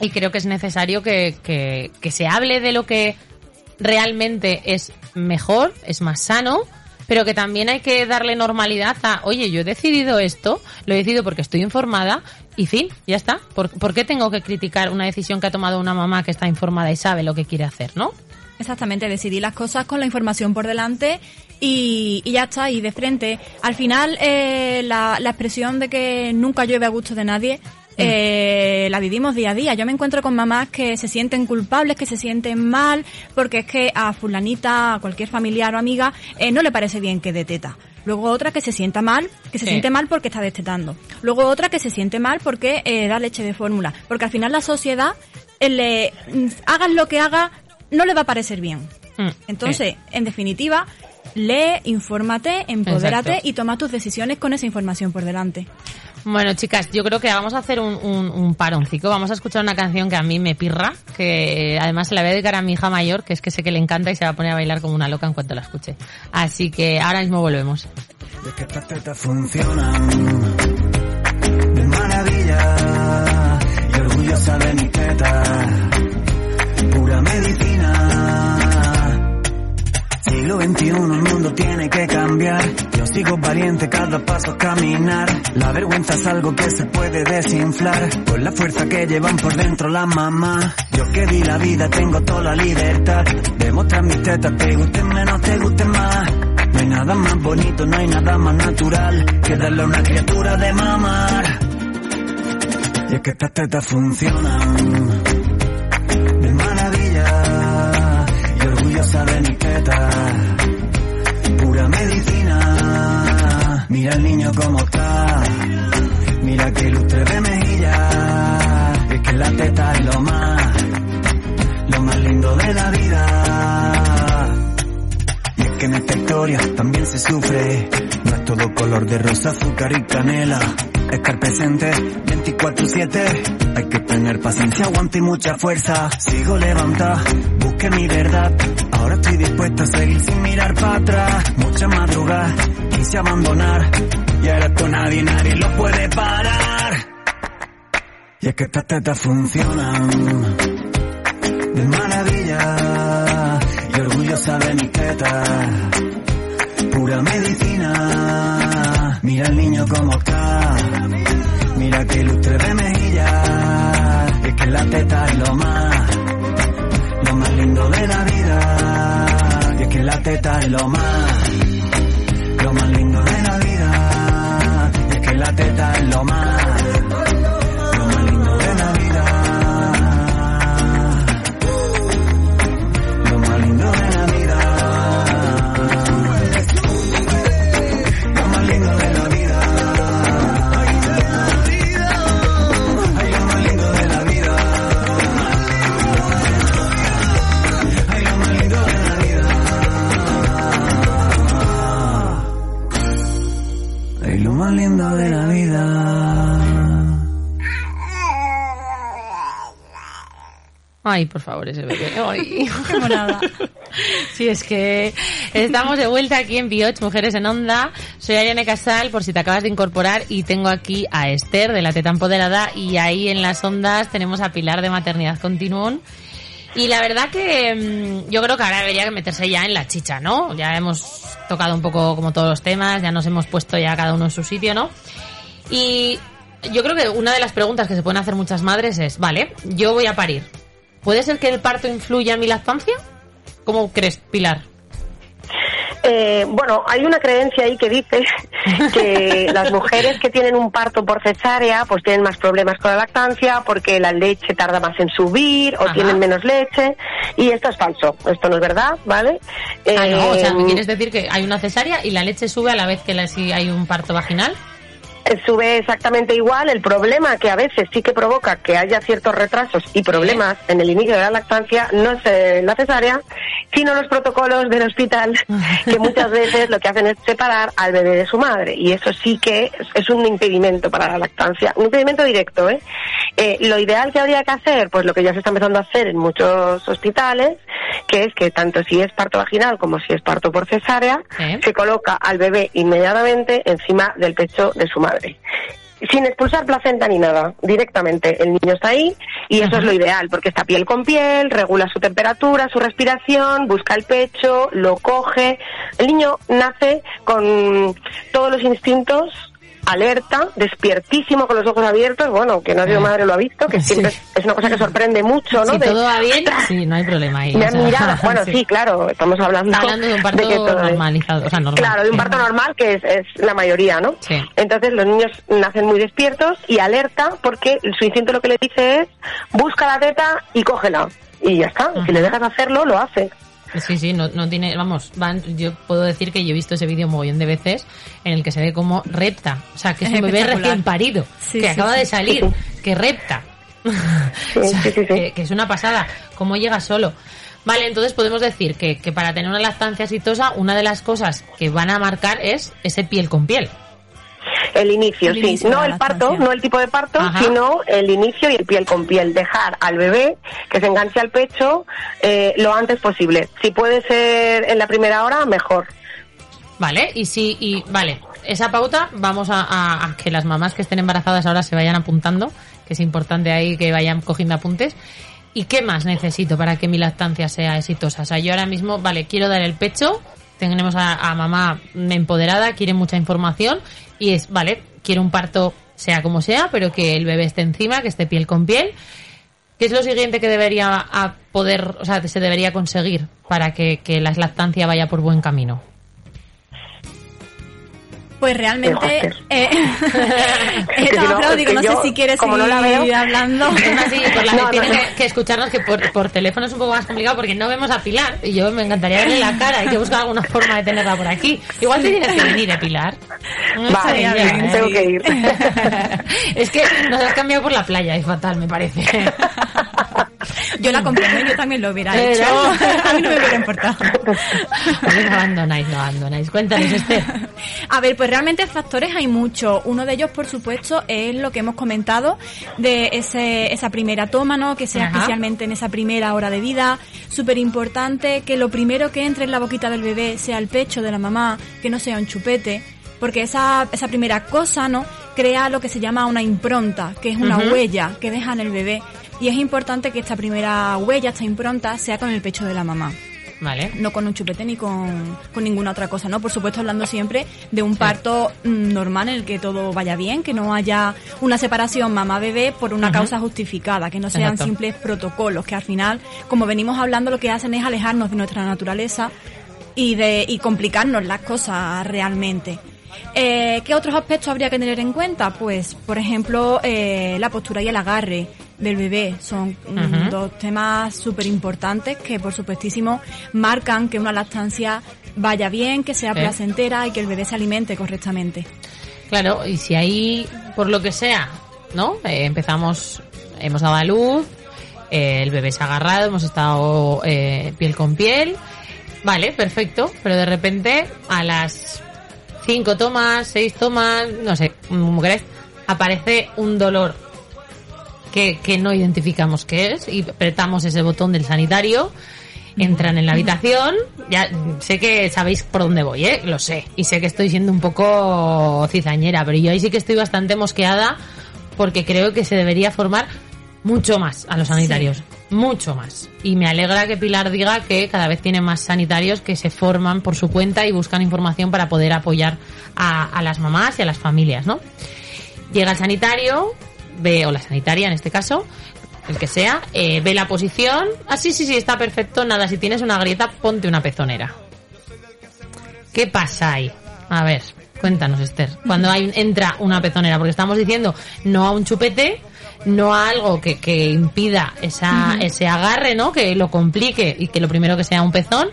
y creo que es necesario que, que, que se hable de lo que realmente es mejor, es más sano, pero que también hay que darle normalidad a, oye, yo he decidido esto, lo he decidido porque estoy informada y fin, ya está. ¿Por, ¿Por qué tengo que criticar una decisión que ha tomado una mamá que está informada y sabe lo que quiere hacer, no? Exactamente, decidir las cosas con la información por delante y, y ya está, y de frente. Al final, eh, la, la expresión de que nunca llueve a gusto de nadie eh, la vivimos día a día. Yo me encuentro con mamás que se sienten culpables, que se sienten mal, porque es que a fulanita, a cualquier familiar o amiga, eh, no le parece bien que dé teta. Luego otra que se sienta mal, que se Sí. siente mal porque está destetando. Luego otra que se siente mal porque eh, da leche de fórmula. Porque al final la sociedad, eh, le, mm, hagas lo que haga, no le va a parecer bien. Mm, Entonces, en definitiva, lee, infórmate, empodérate Exacto. y toma tus decisiones con esa información por delante. Bueno, chicas, yo creo que vamos a hacer un, un, un paroncico. Vamos a escuchar una canción que a mí me pirra, que además se la voy a dedicar a mi hija mayor, que es que sé que le encanta y se va a poner a bailar como una loca en cuanto la escuche. Así que ahora mismo volvemos. de que estas tetas funcionan de maravilla y orgullosa de mi teta, pura medicina. XXI, el mundo tiene que cambiar. Yo sigo valiente, cada paso caminar. La vergüenza es algo que se puede desinflar. Con la fuerza que llevan por dentro la mamá. Yo que di la vida, tengo toda la libertad. De mostrar mis tetas, te gusten menos, te gusten más. No hay nada más bonito, no hay nada más natural que darle a una criatura de mamar. Y es que estas tetas funcionan Mira el niño como está, mira que ilustre de mejilla. Es que la teta es lo más, lo más lindo de la vida. Y es que en esta historia también se sufre. No es todo color de rosa, azúcar y canela. Estar presente 24-7. Hay que tener paciencia, aguante y mucha fuerza. Sigo levantada, busque mi verdad. Ahora estoy dispuesta a seguir sin mirar para atrás. Mucha madrugada, quise abandonar. Y ahora esto nadie, nadie lo puede parar. Y es que estas tetas funcionan de maravilla Ay, por favor, ese bebé. Ay. Qué monada. Sí, es que estamos de vuelta aquí en Bioch, Mujeres en Onda. Soy Ariane Casal, por si te acabas de incorporar, y tengo aquí a Esther de la Teta Empoderada, y ahí en las ondas tenemos a Pilar de Maternidad Continuum. Y la verdad que mm, yo creo que ahora debería meterse ya en la chicha, ¿no? Ya hemos tocado un poco como todos los temas, ya nos hemos puesto ya cada uno en su sitio, ¿no? Y yo creo que una de las preguntas que se pueden hacer muchas madres es, vale, yo voy a parir. ¿Puede ser que el parto influya en mi lactancia? ¿Cómo crees, Pilar? Eh, bueno, hay una creencia ahí que dice que las mujeres que tienen un parto por cesárea pues tienen más problemas con la lactancia porque la leche tarda más en subir o Ajá. tienen menos leche y esto es falso, esto no es verdad, ¿vale? Ah, no, o sea, ¿me Eh, quieres decir que hay una cesárea y la leche sube a la vez que la, si hay un parto vaginal? Eh, sube exactamente igual. El problema que a veces sí que provoca que haya ciertos retrasos y problemas en el inicio de la lactancia no es eh, la cesárea, sino los protocolos del hospital que muchas veces lo que hacen es separar al bebé de su madre y eso sí que es, un impedimento para la lactancia, un impedimento directo. ¿eh? Eh, lo ideal que habría que hacer, pues lo que ya se está empezando a hacer en muchos hospitales, que es que tanto si es parto vaginal como si es parto por cesárea, se coloca al bebé inmediatamente encima del pecho de su madre. Sin expulsar placenta ni nada, directamente. El niño está ahí y eso es lo ideal, porque está piel con piel, regula su temperatura, su respiración, busca el pecho, lo coge. El niño nace con todos los instintos alerta, despiertísimo con los ojos abiertos, bueno, que no ha sido madre lo ha visto, que siempre es una cosa que sorprende mucho, ¿no? Si todo va bien, sí, no hay problema ahí. Me han mirado, bueno, sí. claro, estamos hablando, hablando de un parto normalizado, o sea, normal. Claro, de un parto normal que es, es la mayoría, ¿no? Sí. Entonces los niños nacen muy despiertos y alerta porque su instinto lo que le dice es busca la teta y cógela. Y ya está, si le dejas hacerlo, lo hace. Sí, sí, no, no tiene, vamos, van, yo puedo decir que yo he visto ese vídeo un mogollón de veces en el que se ve como repta, o sea, que es, un bebé recién parido, Sí, que sí, acaba sí. de salir, que repta. O sea, que es una pasada, cómo llega solo. Vale, entonces podemos decir que, que para tener una lactancia exitosa, una de las cosas que van a marcar es ese piel con piel. El inicio, El sí. inicio no el parto, no el tipo de parto, Ajá. sino el inicio y el piel con piel. Dejar al bebé que se enganche al pecho eh, lo antes posible. Si puede ser en la primera hora, mejor. Vale, y si, y vale, esa pauta vamos a, a- a que las mamás que estén embarazadas ahora se vayan apuntando, que es importante ahí que vayan cogiendo apuntes. ¿Y qué más necesito para que mi lactancia sea exitosa? O sea, yo ahora mismo, vale, quiero dar el pecho, tenemos a, a mamá empoderada, quiere mucha información y es, vale, quiero un parto sea como sea, pero que el bebé esté encima, que esté piel con piel. ¿Qué es lo siguiente que debería poder, o sea, se debería conseguir para que, que la lactancia vaya por buen camino? Pues realmente... Eh, no, que no sé si quieres como no seguir la veo- hablando. Encima sí, por la No, tiene no. Que, que escucharnos que por, por teléfono es un poco más complicado porque no vemos a Pilar y yo me encantaría verle la cara hay que buscar alguna forma de tenerla por aquí. Igual te tienes que venir, ¿eh, Pilar? No Vale, estaría bien, bien, tengo ¿eh? que ir. es que nos has cambiado por la playa, es fatal, me parece. Yo la comprendo, yo también lo hubiera hecho. A mí no me hubiera importado. no abandonáis, no abandonáis. Cuéntanos, Esther. A ver, pues realmente factores hay muchos. Uno de ellos, por supuesto, es lo que hemos comentado de ese, esa primera toma, ¿no? Que sea Ajá. especialmente en esa primera hora de vida. Súper importante que lo primero que entre en la boquita del bebé sea el pecho de la mamá, que no sea un chupete. Porque esa, esa primera cosa, ¿no? Crea lo que se llama una impronta, que es una huella que deja en el bebé. Y es importante que esta primera huella, esta impronta, sea con el pecho de la mamá Vale. no con un chupete ni con, con ninguna otra cosa, ¿no? Por supuesto, hablando siempre de un parto mm, normal en el que todo vaya bien, que no haya una separación mamá-bebé por una causa justificada, que no sean Exacto. simples protocolos, que al final, como venimos hablando, lo que hacen es alejarnos de nuestra naturaleza y de y complicarnos las cosas realmente. Eh, ¿Qué otros aspectos habría que tener en cuenta? Pues, por ejemplo, eh, la postura y el agarre del bebé son mm, dos temas súper importantes que, por supuestísimo, marcan que una lactancia vaya bien, que sea Sí. placentera y que el bebé se alimente correctamente. Claro, y si ahí, por lo que sea, ¿no? Eh, empezamos, hemos dado a luz, eh, el bebé se ha agarrado, hemos estado eh, piel con piel, vale, perfecto, pero de repente a las cinco tomas, seis tomas, no sé, queráis, aparece un dolor que, que no identificamos qué es y apretamos ese botón del sanitario, entran en la habitación, ya sé que sabéis por dónde voy, ¿eh? lo sé, y sé que estoy siendo un poco cizañera, pero yo ahí sí que estoy bastante mosqueada porque creo que se debería formar mucho más a los sanitarios, mucho más. Y me alegra que Pilar diga que cada vez tiene más sanitarios que se forman por su cuenta y buscan información para poder apoyar a, a las mamás y a las familias, ¿no? Llega el sanitario, ve, o la sanitaria en este caso, el que sea, eh, ve la posición. Ah, sí, sí, sí, está perfecto. Nada, si tienes una grieta, ponte una pezonera. ¿Qué pasa ahí? A ver, cuéntanos, Esther. Cuando hay, entra una pezonera, porque estamos diciendo no a un chupete, no a algo que, que impida esa, ese agarre, ¿no? Que lo complique y que lo primero que sea un pezón.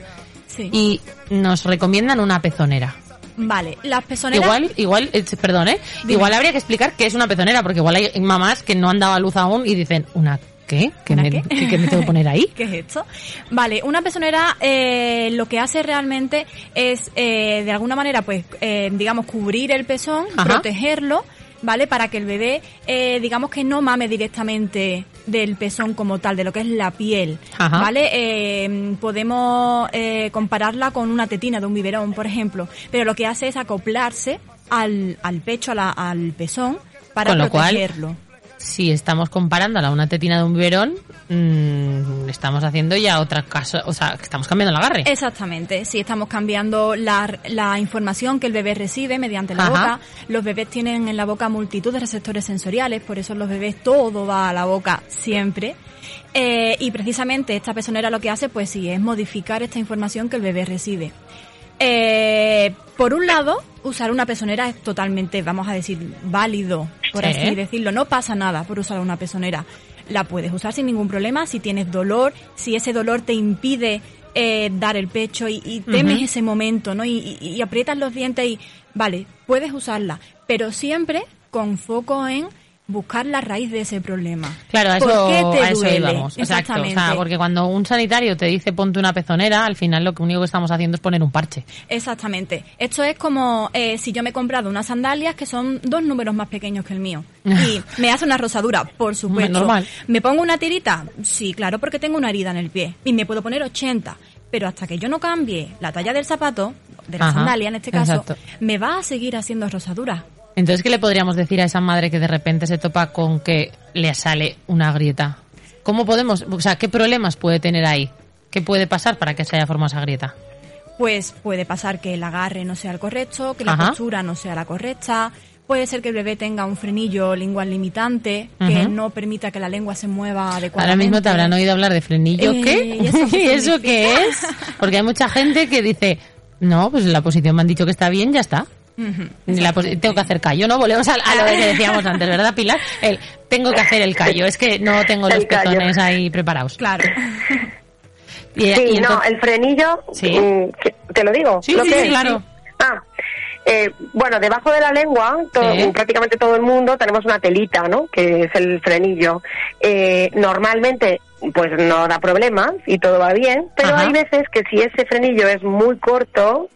Sí. Y nos recomiendan una pezonera. Vale, las pezoneras... Igual, igual, eh, perdón, ¿eh? Dime. Igual habría que explicar qué es una pezonera, porque igual hay mamás que no han dado a luz aún y dicen, ¿una qué? ¿Qué, ¿Una me, qué? qué- qué me tengo que poner ahí? ¿Qué es esto? Vale, una pezonera eh, lo que hace realmente es, eh, de alguna manera, pues, eh, digamos, cubrir el pezón, Ajá. protegerlo, ¿vale? Para que el bebé, eh, digamos que no mame directamente del pezón como tal, de lo que es la piel, Ajá. ¿vale? Eh, podemos eh, compararla con una tetina de un biberón, por ejemplo, pero lo que hace es acoplarse al, al pecho, a la- al pezón, para Con lo cual, protegerlo. Si estamos comparándola a una tetina de un biberón, mm, estamos haciendo ya otra cosa, o sea, que estamos cambiando el agarre. Exactamente, sí, estamos cambiando la, la información que el bebé recibe mediante la Ajá. boca. Los bebés tienen en la boca multitud de receptores sensoriales, por eso los bebés todo va a la boca siempre. Eh, y precisamente esta pezonera lo que hace, pues sí, es modificar esta información que el bebé recibe. Eh, por un lado, usar una pezonera es totalmente, vamos a decir, válido, por Sí. así decirlo. No pasa nada por usar una pezonera. La puedes usar sin ningún problema si tienes dolor, si ese dolor te impide eh, dar el pecho y, y temes ese momento, ¿no? Y, y- y aprietas los dientes y, vale, puedes usarla, pero siempre con foco en buscar la raíz de ese problema. Claro, a ¿Por eso, qué te a eso duele? íbamos. Exacto. O sea, Exactamente. porque cuando un sanitario te dice ponte una pezonera, al final lo único que estamos haciendo es poner un parche. Exactamente. Esto es como eh, si yo me he comprado unas sandalias que son dos números más pequeños que el mío. Y me hace una rosadura, por supuesto. Normal. ¿Me pongo una tirita? Sí, claro, porque tengo una herida en el pie. Y me puedo poner 80. Pero hasta que yo no cambie la talla del zapato, de la Ajá, sandalia en este caso, exacto. me va a seguir haciendo rosadura. Entonces, ¿qué le podríamos decir a esa madre que de repente se topa con que le sale una grieta? ¿Cómo podemos, o sea, qué problemas puede tener ahí? ¿Qué puede pasar para que se haya formado esa grieta? Pues puede pasar que el agarre no sea el correcto, que la Ajá. postura no sea la correcta. Puede ser que el bebé tenga un frenillo lingual limitante que no permita que la lengua se mueva adecuadamente. Ahora mismo te habrán oído hablar de frenillo, Eh, ¿qué? ¿y eso qué ¿Y eso qué es? Porque hay mucha gente que dice, no, pues la posición me han dicho que está bien, ya está. La tengo que hacer callo, ¿no? Volvemos a, a lo que decíamos antes, ¿verdad, Pilar? El tengo que hacer el callo, es que no tengo los callo. pezones ahí preparados. Claro. Y- Sí, y no, el frenillo, Sí. mm, ¿te lo digo? Sí, ¿Lo sí, que sí, es? claro. Ah, eh, bueno, debajo de la lengua, todo- prácticamente todo el mundo tenemos una telita, ¿no? Que es el frenillo. Eh, normalmente, pues no da problemas y todo va bien, pero Ajá. hay veces que si ese frenillo es muy corto,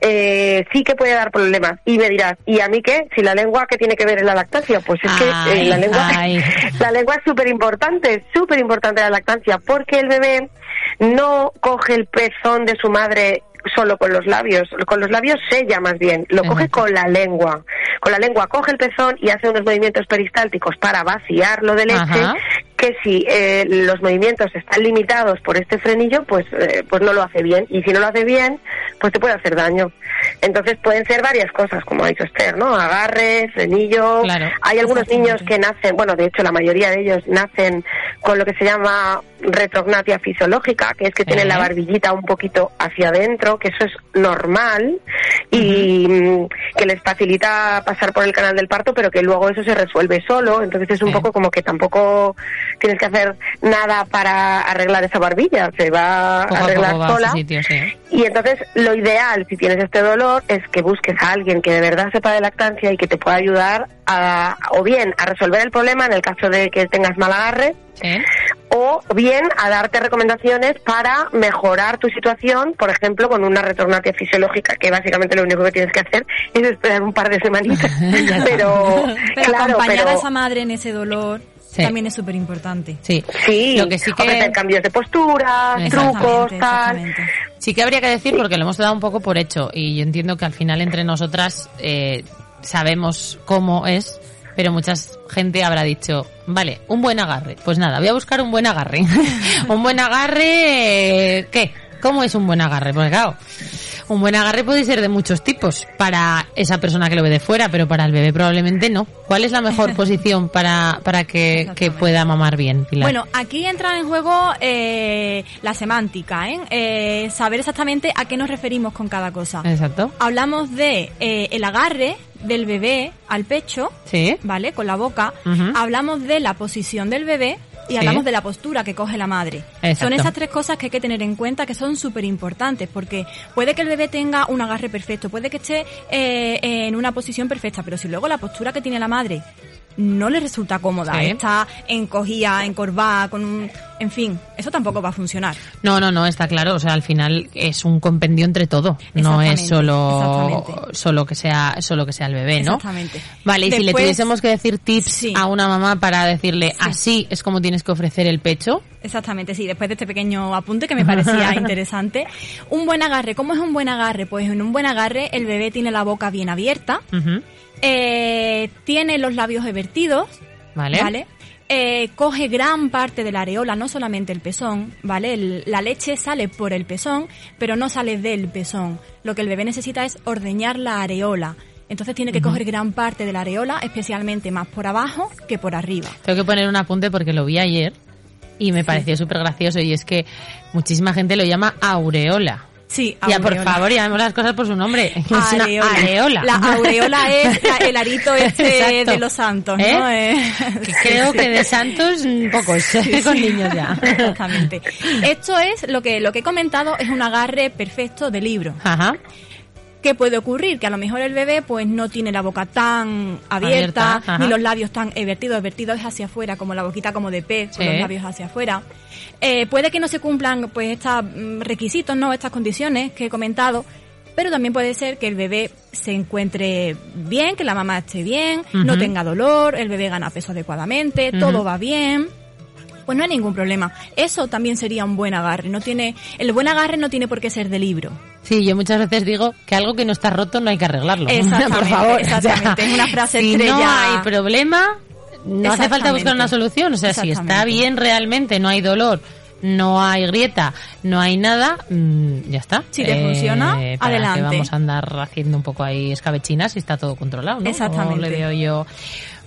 eh, sí que puede dar problemas. Y me dirás, ¿y a mí qué? Si la lengua, ¿qué tiene que ver en la lactancia? Pues es que eh, la lengua, ay. la lengua es súper importante, súper importante la lactancia, porque el bebé no coge el pezón de su madre solo con los labios, con los labios sella más bien, lo coge con la lengua. Con la lengua coge el pezón y hace unos movimientos peristálticos para vaciarlo de leche, Ajá. Que si eh, los movimientos están limitados por este frenillo, pues, eh, pues no lo hace bien. Y si no lo hace bien, pues te puede hacer daño. Entonces pueden ser varias cosas, como ha dicho Esther, ¿no? Agarre, frenillo. Claro. Hay algunos niños que nacen, bueno, de hecho la mayoría de ellos nacen con lo que se llama retrognatia fisiológica, que es que tienen la barbillita un poquito hacia adentro, que eso es normal y mm, que les facilita pasar por el canal del parto, pero que luego eso se resuelve solo. Entonces es un poco como que tampoco tienes que hacer nada para arreglar esa barbilla, se va Poco a a arreglar poco va a sola. su sitio, sí. Y entonces lo ideal, si tienes este dolor, es que busques a alguien que de verdad sepa de lactancia y que te pueda ayudar a, o bien a resolver el problema en el caso de que tengas mal agarre, o bien a darte recomendaciones para mejorar tu situación, por ejemplo, con una retornatia fisiológica, que básicamente lo único que tienes que hacer es esperar un par de semanitas. Pero, Pero claro, acompañar pero a esa madre en ese dolor Sí. también es súper importante. Sí. sí, Lo que sí que- cambios de postura, Exactamente, trucos, tal. Sí que habría que decir, porque lo hemos dado un poco por hecho, y yo entiendo que al final entre nosotras eh, sabemos cómo es, pero mucha gente habrá dicho, vale, un buen agarre. Pues nada, voy a buscar un buen agarre. un buen agarre, eh, ¿qué? ¿Cómo es un buen agarre? Pues claro, un buen agarre puede ser de muchos tipos para esa persona que lo ve de fuera, pero para el bebé probablemente no. ¿Cuál es la mejor posición para, para que, que pueda mamar bien, Pilar? Bueno, aquí entra en juego eh, la semántica, ¿eh? Eh, saber exactamente a qué nos referimos con cada cosa. Exacto. Hablamos de eh, el agarre del bebé al pecho, Sí. ¿vale? Con la boca. Hablamos de la posición del bebé y hablamos de la postura que coge la madre. Exacto. Son esas tres cosas que hay que tener en cuenta que son súper importantes porque puede que el bebé tenga un agarre perfecto, puede que esté eh, en una posición perfecta, pero si luego la postura que tiene la madre no le resulta cómoda, está encogida, encorvada, con un... En fin, eso tampoco va a funcionar. No, no, no, está claro. O sea, al final es un compendio entre todo. No es solo, solo que sea, solo que sea el bebé, ¿no? Exactamente. Vale, y si le tuviésemos que decir tips Sí. a una mamá para decirle así es como tienes que ofrecer el pecho. Exactamente, sí, después de este pequeño apunte que me parecía interesante. Un buen agarre, ¿cómo es un buen agarre? Pues en un buen agarre el bebé tiene la boca bien abierta. Eh, tiene los labios evertidos, Vale. ¿vale? Eh, coge gran parte de la areola, no solamente el pezón, ¿vale? El- la leche sale por el pezón, pero no sale del pezón. Lo que el bebé necesita es ordeñar la areola. Entonces tiene que coger gran parte de la areola, especialmente más por abajo que por arriba. Tengo que poner un apunte porque lo vi ayer y me pareció súper gracioso y es que muchísima gente lo llama aureola. Sí, Ya, por aureola. favor, llamemos las cosas por su nombre. Es una areola. La aureola es la- el arito este de los santos, ¿Eh? ¿no? Eh, Que Creo que de santos pocos, con niños ya. Exactamente. Esto es lo que, lo que he comentado, es un agarre perfecto de libro. Ajá. ¿Qué puede ocurrir? Que a lo mejor el bebé pues no tiene la boca tan abierta, ni los labios tan evertidos. Evertido es hacia afuera, como la boquita como de pez, con los labios hacia afuera. Eh, puede que no se cumplan pues estos mm, requisitos, no estas condiciones que he comentado, pero también puede ser que el bebé se encuentre bien, que la mamá esté bien, no tenga dolor, el bebé gana peso adecuadamente, todo va bien. Pues no hay ningún problema. Eso también sería un buen agarre. No tiene, el buen agarre no tiene por qué ser de libro. Sí, yo muchas veces digo que algo que no está roto no hay que arreglarlo. Exactamente, Por favor. exactamente. Es una frase si estrella. no hay problema, no hace falta buscar una solución. O sea, si está bien realmente, no hay dolor, no hay grieta, no hay nada, mm, ya está. Si te funciona, ¿para qué adelante. vamos a andar haciendo un poco ahí escabechinas si está todo controlado, ¿no? Exactamente. Le veo yo.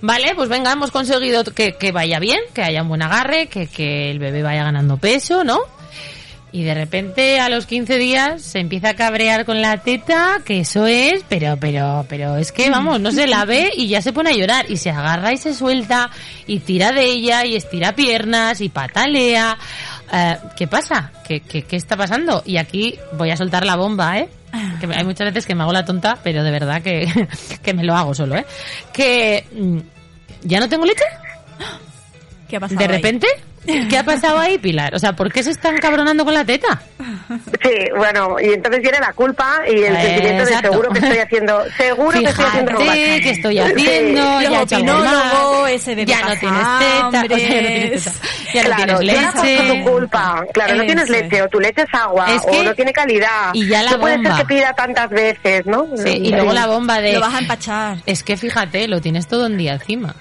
Vale, pues venga, hemos conseguido que, que vaya bien, que haya un buen agarre, que, que el bebé vaya ganando peso, ¿no? Y de repente a los 15 días se empieza a cabrear con la teta, que eso es, pero, pero, pero es que vamos, no se la ve y ya se pone a llorar y se agarra y se suelta y tira de ella y estira piernas y patalea. Eh, ¿Qué pasa? ¿Qué, qué, qué está pasando? Y aquí voy a soltar la bomba, ¿eh? Que hay muchas veces que me hago la tonta, pero de verdad que, que me lo hago solo, ¿eh? Que mm, ya no tengo leche. ¿Qué ha pasado De ahí? ¿Qué ha pasado ahí, Pilar? O sea, ¿por qué se están cabronando con la teta? Sí, bueno, y entonces viene la culpa y el Eh, sentimiento de exacto. seguro que estoy haciendo, seguro que estoy haciendo. Fíjate que estoy Sí. haciendo, Los ya he mal, ese bebé ya no tienes teta, o sea, ya no tienes teta, ya no claro, tienes no es leche. tu culpa. Claro, no tienes leche, o tu leche es agua, Es que- o no tiene calidad. y ya la no puede bomba. ser que pida tantas veces, ¿no? Sí, y luego la bomba de... Lo vas a empachar. Es que fíjate, lo tienes todo un día encima.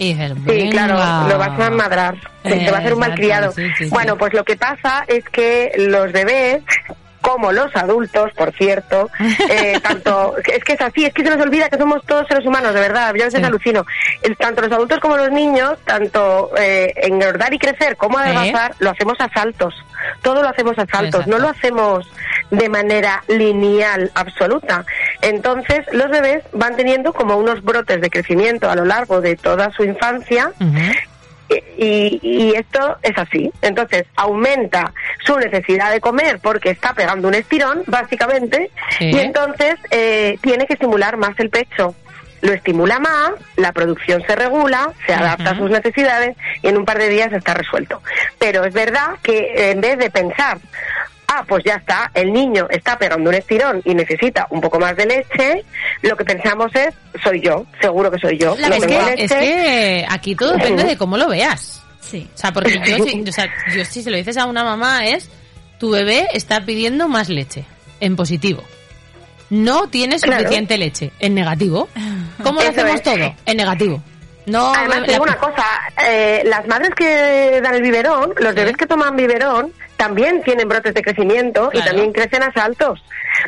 Y dices, Sí, claro, lo vas a madrar, te, te va a hacer un malcriado. sí, sí. Bueno, pues lo que pasa es que los bebés, como los adultos, por cierto, eh, tanto, es que es así, es que se nos olvida que somos todos seres humanos, de verdad, yo a veces Sí. alucino. Tanto los adultos como los niños, tanto eh, engordar y crecer como adelgazar, lo hacemos a saltos. Todo lo hacemos a saltos, Exacto. no lo hacemos de manera lineal absoluta. Entonces, los bebés van teniendo como unos brotes de crecimiento a lo largo de toda su infancia. Y, y esto es así. Entonces, aumenta su necesidad de comer porque está pegando un estirón, básicamente, Sí. y entonces eh, tiene que estimular más el pecho. Lo estimula más, la producción se regula, se adapta a sus necesidades y en un par de días está resuelto. Pero es verdad que en vez de pensar, ah, pues ya está, el niño está pegando un estirón y necesita un poco más de leche, lo que pensamos es, soy yo, seguro que soy yo. La no Es tengo que, leche. es que aquí todo depende de cómo lo veas. Sí. O sea, porque yo, si, o sea, yo si se lo dices a una mamá es, tu bebé está pidiendo más leche, en positivo. No Claro. suficiente leche, en negativo. ¿Cómo lo Eso hacemos es. todo? En negativo. No, Además, la- te digo una cosa, eh, las madres que dan el biberón, los Sí. bebés que toman biberón, también tienen brotes de crecimiento y también crecen a saltos.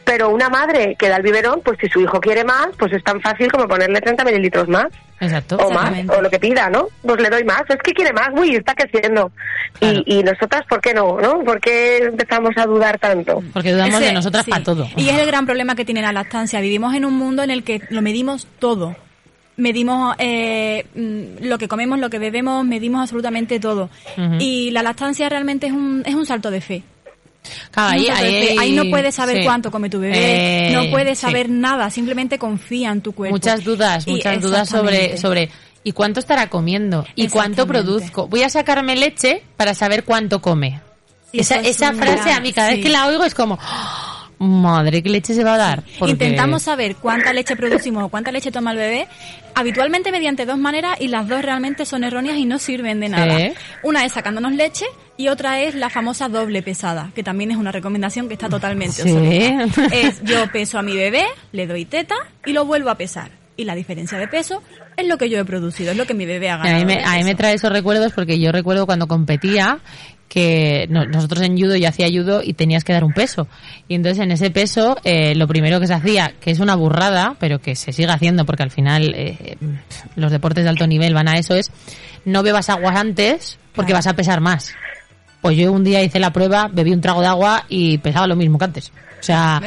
Pero una madre que da el biberón, pues si su hijo quiere más, pues es tan fácil como ponerle 30 mililitros más Exacto. o más, o lo que pida, ¿no? Pues le doy más. Es que quiere más, uy, está creciendo. Claro. Y, y nosotras, ¿por qué no? ¿no? ¿Por qué empezamos a dudar tanto? Porque dudamos Ese- de nosotras sí. para todo. Y es el gran problema que tiene la lactancia. Vivimos en un mundo en el que lo medimos todo. Medimos eh, mm, lo que comemos, lo que bebemos, medimos absolutamente todo. Y la lactancia realmente es un, es un salto de fe. Claro, fe. Ahí no puedes saber sí. cuánto come tu bebé, Eh, no puedes sí. saber nada, simplemente confía en tu cuerpo. Muchas dudas, muchas dudas sobre, sobre ¿y cuánto estará comiendo? ¿Y cuánto produzco? Voy a sacarme leche para saber cuánto come. Esa es esa frase gran- a mí cada vez que la oigo es como. Madre, ¿qué leche se va a dar? Porque- Intentamos saber cuánta leche producimos o cuánta leche toma el bebé, habitualmente mediante dos maneras y las dos realmente son erróneas y no sirven de nada. Una es sacándonos leche y otra es la famosa doble pesada, que también es una recomendación que está totalmente Sí. Es yo peso a mi bebé, le doy teta y lo vuelvo a pesar. y la diferencia de peso es lo que yo he producido, es lo que mi bebé ha ganado. A mí, me, a mí me trae esos recuerdos porque yo recuerdo cuando competía que nosotros en judo yo hacía judo y tenías que dar un peso. Y entonces en ese peso eh, lo primero que se hacía que es una burrada pero que se sigue haciendo porque al final eh, los deportes de alto nivel van a eso es no bebas aguas antes porque vas a pesar más. Pues yo un día hice la prueba bebí un trago de agua y pesaba lo mismo que antes. O sea,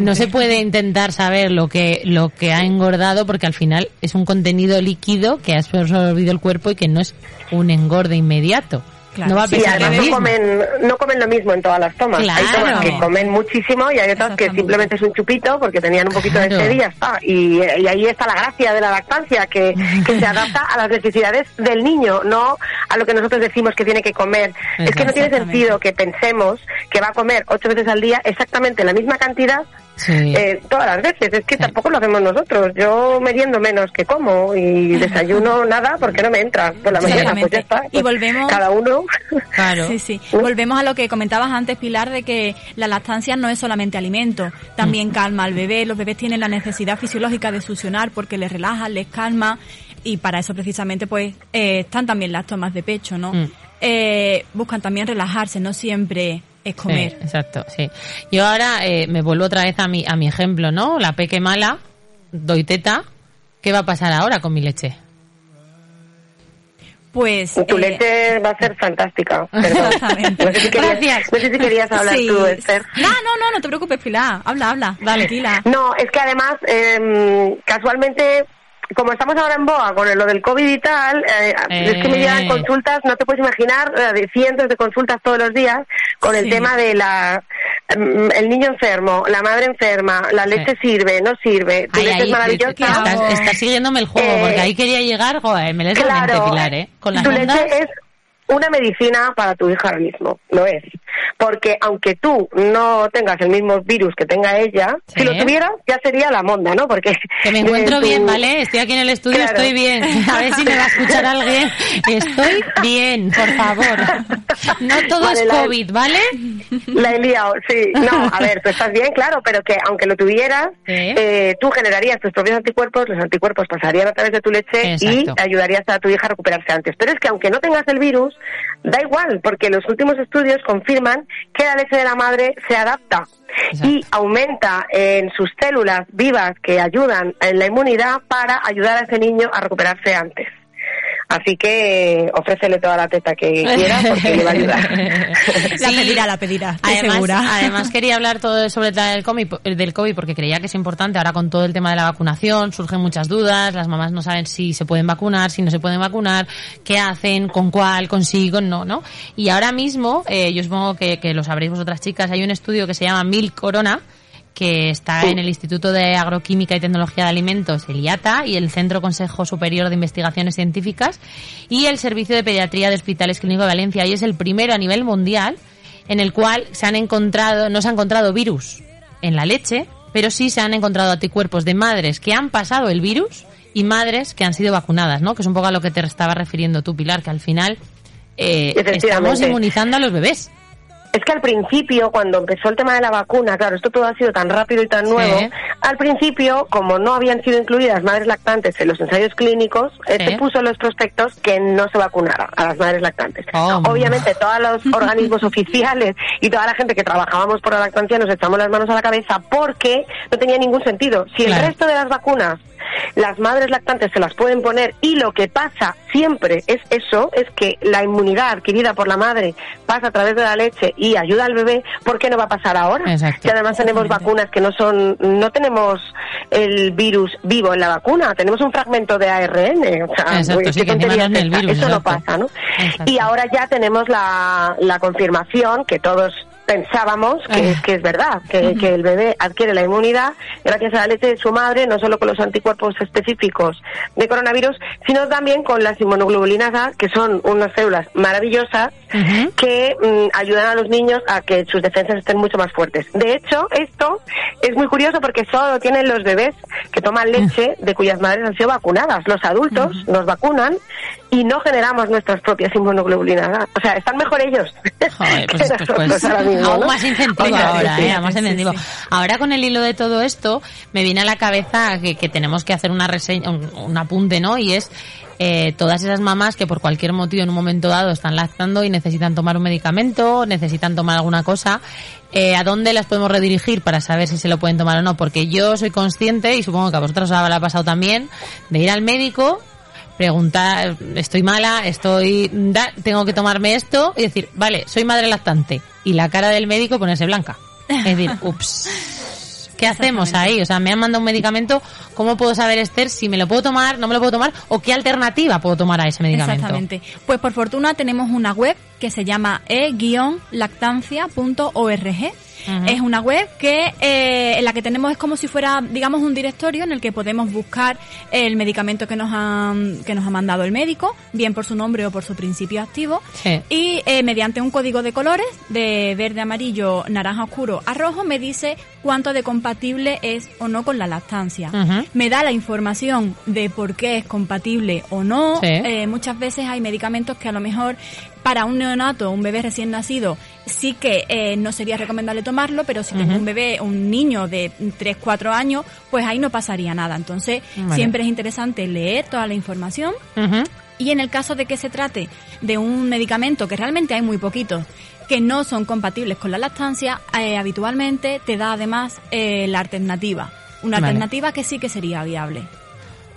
no se puede intentar saber lo que, lo que ha engordado porque al final es un contenido líquido que ha absorbido el cuerpo y que no es un engorde inmediato. No va a pesar lo mismo. No comen, no comen lo mismo en todas las tomas. Hay tomas que comen muchísimo y hay otras que simplemente es un chupito porque tenían un poquito de sed y ya está. Y, ahí está la gracia de la lactancia, que, que se adapta a las necesidades del niño, no a lo que nosotros decimos que tiene que comer. Es que no tiene sentido que pensemos que va a comer ocho veces al día exactamente la misma cantidad eh, todas las veces. Es que tampoco lo hacemos nosotros. Yo meriendo menos que como y desayuno nada porque no me entra por la mañana. Pues ya está. y volvemos. Cada uno. Claro. Sí, sí. Volvemos a lo que comentabas antes, Pilar, de que la lactancia no es solamente alimento. También mm. calma al bebé. Los bebés tienen la necesidad fisiológica de succionar porque les relaja, les calma. Y para eso precisamente pues eh, están también las tomas de pecho, ¿no? Mm. Eh, buscan también relajarse, no siempre es comer. exacto, sí. Yo ahora eh, me vuelvo otra vez a mi, a mi ejemplo, ¿no? La peque mala, doy teta. ¿Qué va a pasar ahora con mi leche? Pues. Tu eh, leche va a ser fantástica. Exactamente. No sé, si querías, Gracias. no sé si querías hablar tú, Esther. No, no, no, no te preocupes, Pilar. Habla, habla. Dale. Tranquila. No, es que además, eh, casualmente, como estamos ahora en boa con lo del COVID y tal, eh, es que me llegan eh. consultas, no te puedes imaginar, eh, de cientos de consultas todos los días con el tema de la mm, el niño enfermo, la madre enferma, la leche sirve, no sirve, tu leche es maravillosa. Estás, siguiéndome el juego, porque ahí quería llegar, joder, me lees claro, la mente, Pilar, ¿eh? Con las tu leche es una medicina para tu hija ahora mismo, lo es. Porque aunque tú no tengas el mismo virus que tenga ella, si lo tuvieras ya sería la monda, ¿no? Porque que me encuentro bien, ¿vale? Estoy aquí en el estudio, estoy bien. A ver si me va a escuchar alguien. Estoy bien, por favor. No todo es COVID, ¿vale? La he liado, sí. No, a ver, tú estás bien, claro, pero que aunque lo tuvieras, eh, tú generarías tus propios anticuerpos, los anticuerpos pasarían a través de tu leche y ayudarías a tu hija a recuperarse antes. Pero es que aunque no tengas el virus, Da igual, porque los últimos estudios confirman que la leche de la madre se adapta y aumenta en sus células vivas que ayudan en la inmunidad para ayudar a ese niño a recuperarse antes. Así que ofrécele toda la teta que quiera porque le va a ayudar. la pedirá, la pedirá, además, Además quería hablar todo sobre el COVID, del COVID porque creía que es importante. Ahora con todo el tema de la vacunación surgen muchas dudas. Las mamás no saben si se pueden vacunar, si no se pueden vacunar, qué hacen, con cuál, consigo, no, ¿no? Y ahora mismo, eh, yo supongo que, que lo sabréis vosotras chicas, hay un estudio que se llama Mil Corona, que está en el Instituto de Agroquímica y Tecnología de Alimentos, el IATA, y el Centro Consejo Superior de Investigaciones Científicas, y el Servicio de Pediatría de Hospitales Clínicos de Valencia. Y es el primero a nivel mundial en el cual se han encontrado, no se ha encontrado virus en la leche, pero sí se han encontrado anticuerpos de madres que han pasado el virus y madres que han sido vacunadas, ¿no? Que es un poco a lo que te estaba refiriendo tú, Pilar, que al final eh, estamos inmunizando a los bebés. Es que al principio, cuando empezó el tema de la vacuna, claro, esto todo ha sido tan rápido y tan nuevo, al principio, como no habían sido incluidas madres lactantes en los ensayos clínicos, se puso en los prospectos que no se vacunara a las madres lactantes. Oh, Obviamente, todos los organismos oficiales y toda la gente que trabajábamos por la lactancia nos echamos las manos a la cabeza porque no tenía ningún sentido. Si el resto de las vacunas las madres lactantes se las pueden poner y lo que pasa siempre es eso, es que la inmunidad adquirida por la madre pasa a través de la leche y ayuda al bebé, ¿por qué no va a pasar ahora? Si además tenemos vacunas que no son, no tenemos el virus vivo en la vacuna, tenemos un fragmento de ARN, o sea, eso no pasa, ¿no? Y ahora ya tenemos la, la confirmación que todos pensábamos que, que es verdad, que, que, el bebé adquiere la inmunidad gracias a la leche de su madre, no solo con los anticuerpos específicos de coronavirus, sino también con las inmunoglobulinas A, que son unas células maravillosas que mm, ayudan a los niños a que sus defensas estén mucho más fuertes. De hecho, esto es muy curioso porque solo tienen los bebés que toman leche de cuyas madres han sido vacunadas. Los adultos nos vacunan y no generamos nuestras propias inmunoglobulinas. O sea, están mejor ellos. Joder, pues, pues, pues ánimo. más incentivo ahora, ¿eh? más incentivo. Ahora con el hilo de todo esto, me viene a la cabeza que, que tenemos que hacer una reseña, un, un apunte, ¿no? Y es eh, todas esas mamás que por cualquier motivo en un momento dado están lactando y necesitan tomar un medicamento, necesitan tomar alguna cosa, eh, ¿a dónde las podemos redirigir para saber si se lo pueden tomar o no? Porque yo soy consciente, y supongo que a vosotros os habrá pasado también, de ir al médico, preguntar, estoy mala, estoy, da- tengo que tomarme esto, y decir, vale, soy madre lactante, y la cara del médico ponerse blanca. Es decir, ups. ¿Qué hacemos ahí? O sea, me han mandado un medicamento, ¿cómo puedo saber, Esther, si me lo puedo tomar, no me lo puedo tomar, o qué alternativa puedo tomar a ese medicamento? Exactamente. Pues por fortuna tenemos una web que se llama e-lactancia.org. Es una web que eh, en la que tenemos es como si fuera, digamos, un directorio en el que podemos buscar el medicamento que nos han, que nos ha mandado el médico, bien por su nombre o por su principio activo, Sí. y eh, mediante un código de colores de verde, amarillo, naranja oscuro a rojo me dice cuánto de compatible es o no con la lactancia. Me da la información de por qué es compatible o no. Sí. Eh, muchas veces hay medicamentos que a lo mejor para un neonato, un bebé recién nacido, sí que eh, no sería recomendable tomarlo, pero si tengo Ujú. un bebé, un niño de 3, 4 años, pues ahí no pasaría nada. Entonces, siempre es interesante leer toda la información y en el caso de que se trate de un medicamento, que realmente hay muy poquitos, que no son compatibles con la lactancia, eh, habitualmente te da además eh, la alternativa. Una Vale. alternativa que sí que sería viable.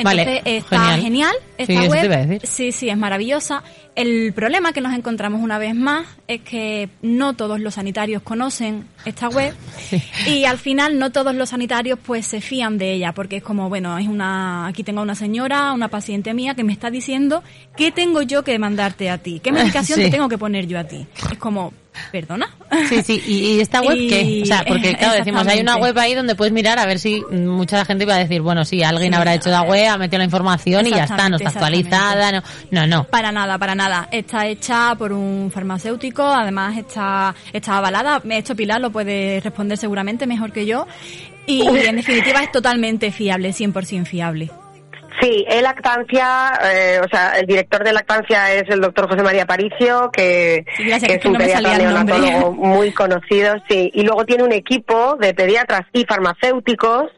Vale, Entonces está genial. genial, Sí, esta te web. iba a decir. Sí, sí, es maravillosa. El problema que nos encontramos una vez más es que no todos los sanitarios conocen esta web Sí. y al final no todos los sanitarios pues se fían de ella porque es como, bueno, es una aquí tengo una señora, una paciente mía que me está diciendo qué tengo yo que mandarte a ti, qué medicación Sí. te tengo que poner yo a ti. Es como, ¿perdona? Sí, sí, y, y esta web Y- qué? O sea, porque claro, decimos, hay una web ahí donde puedes mirar a ver si mucha gente va a decir, bueno, sí, alguien Sí. habrá hecho la web, ha metido la información y ya está, no está actualizada, no, no, no. Para nada, para nada. Está hecha por un farmacéutico, además está, está avalada. Esto Pilar lo puede responder seguramente mejor que yo. Y en definitiva es totalmente fiable, 100% fiable. Sí, el lactancia, eh, o sea, el director de lactancia es el doctor José María Paricio, que, Sí, es un no pediatra neonatólogo muy conocido, sí. Y luego tiene un equipo de pediatras y farmacéuticos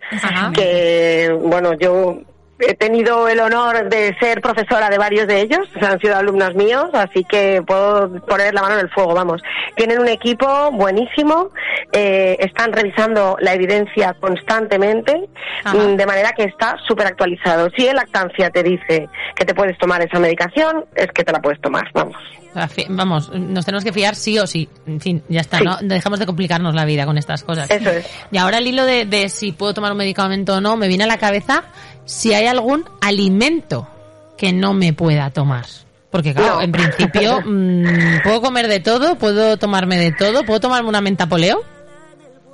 que, bueno, yo he tenido el honor de ser profesora de varios de ellos, o sea, han sido alumnos míos, así que puedo poner la mano en el fuego, vamos. Tienen un equipo buenísimo, eh, están revisando la evidencia constantemente, Ajá. mm, de manera que está súper actualizado. Si el lactancia te dice que te puedes tomar esa medicación, es que te la puedes tomar, vamos. Vamos, nos tenemos que fiar sí o sí. En fin, ya está, Sí. ¿no? Dejamos de complicarnos la vida con estas cosas. Eso es. Y ahora el hilo de, de si puedo tomar un medicamento o no, me viene a la cabeza si hay algún alimento que no me pueda tomar. Porque claro, No. en principio, mm, ¿puedo comer de todo? ¿Puedo tomarme de todo? ¿Puedo tomarme una menta poleo?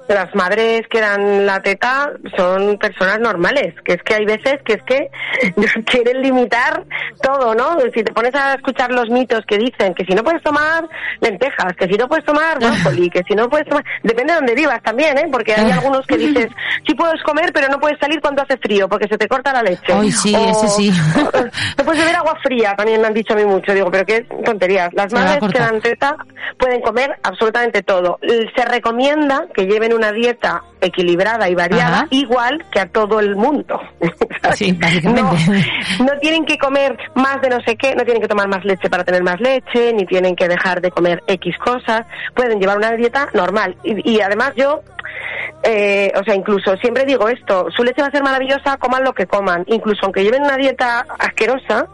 Las madres que dan la teta son personas normales, que es que hay veces que es que quieren limitar todo, ¿no? Si te pones a escuchar los mitos que dicen que si no puedes tomar lentejas, que si no puedes tomar brócoli, que si no puedes tomar... Depende de dónde vivas también, ¿eh? Porque hay algunos que dices, sí puedes comer, pero no puedes salir cuando hace frío, porque se te corta la leche. Ay, sí, ese sí. No puedes beber agua fría, también me han dicho a mí mucho. Digo, pero qué tonterías. Las madres que dan teta pueden comer absolutamente todo. Se recomienda que lleven una dieta equilibrada y variada, Ajá. igual que a todo el mundo. Sí, básicamente. No, no tienen que comer más de no sé qué, no tienen que tomar más leche para tener más leche, ni tienen que dejar de comer X cosas. Pueden llevar una dieta normal. Y, y además yo eh, o sea, incluso siempre digo esto, su leche va a ser maravillosa, coman lo que coman, incluso aunque lleven una dieta asquerosa,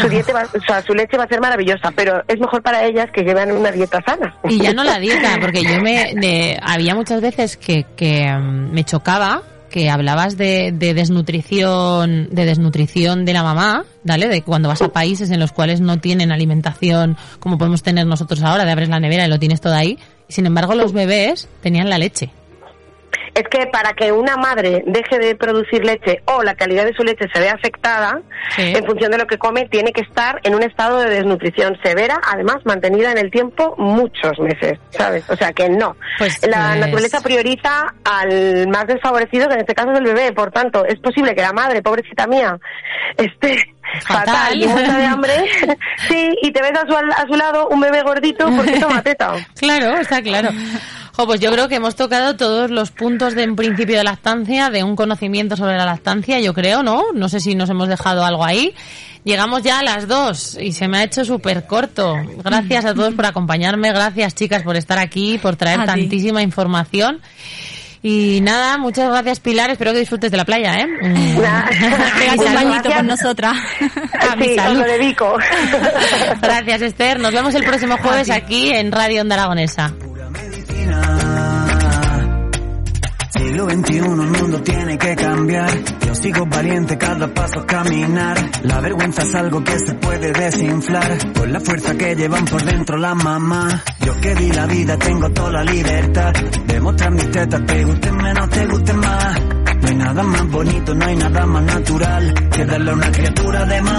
su, dieta va- o sea, su leche va a ser maravillosa, pero es mejor para ellas que lleven una dieta sana. Y ya no la dieta, porque yo me de- había muchas veces que, que mm, me chocaba que hablabas de, de desnutrición de desnutrición de la mamá, ¿vale? De cuando vas a países en los cuales no tienen alimentación como podemos tener nosotros ahora, de abres la nevera y lo tienes todo ahí. Y sin embargo, los bebés tenían la leche. Es que para que una madre deje de producir leche o la calidad de su leche se vea afectada, Sí. en función de lo que come, tiene que estar en un estado de desnutrición severa, además mantenida en el tiempo muchos meses, ¿sabes? O sea que no. Pues, la pues- naturaleza prioriza al más desfavorecido, que en este caso es el bebé. Por tanto, es posible que la madre, pobrecita mía, esté Fatal. fatal, y muerta de hambre, sí, y te ves a su, a su lado un bebé gordito porque toma teta. Claro, está claro. Jo, pues yo creo que hemos tocado todos los puntos de un principio de lactancia, de un conocimiento sobre la lactancia, yo creo, ¿no? No sé si nos hemos dejado algo ahí. Llegamos ya a las dos y se me ha hecho súper corto. Gracias a todos por acompañarme, gracias chicas por estar aquí, por traer A ti. tantísima información. Y nada, muchas gracias Pilar, espero que disfrutes de la playa, ¿eh? Mm. Nada. Pégate un bañito con nosotras. A mi os lo dedico. Gracias Esther, nos vemos el próximo jueves aquí en Radio Onda Aragonesa. Siglo XXI, el mundo tiene que cambiar. Yo sigo valiente, cada paso a caminar. La vergüenza es algo que se puede desinflar. Con la fuerza que llevan por dentro la mamá. Yo que di la vida, tengo toda la libertad. De mostrar mis tetas, te gusten menos, te gusten más. No hay nada más bonito, no hay nada más natural. Que darle a una criatura de mamá.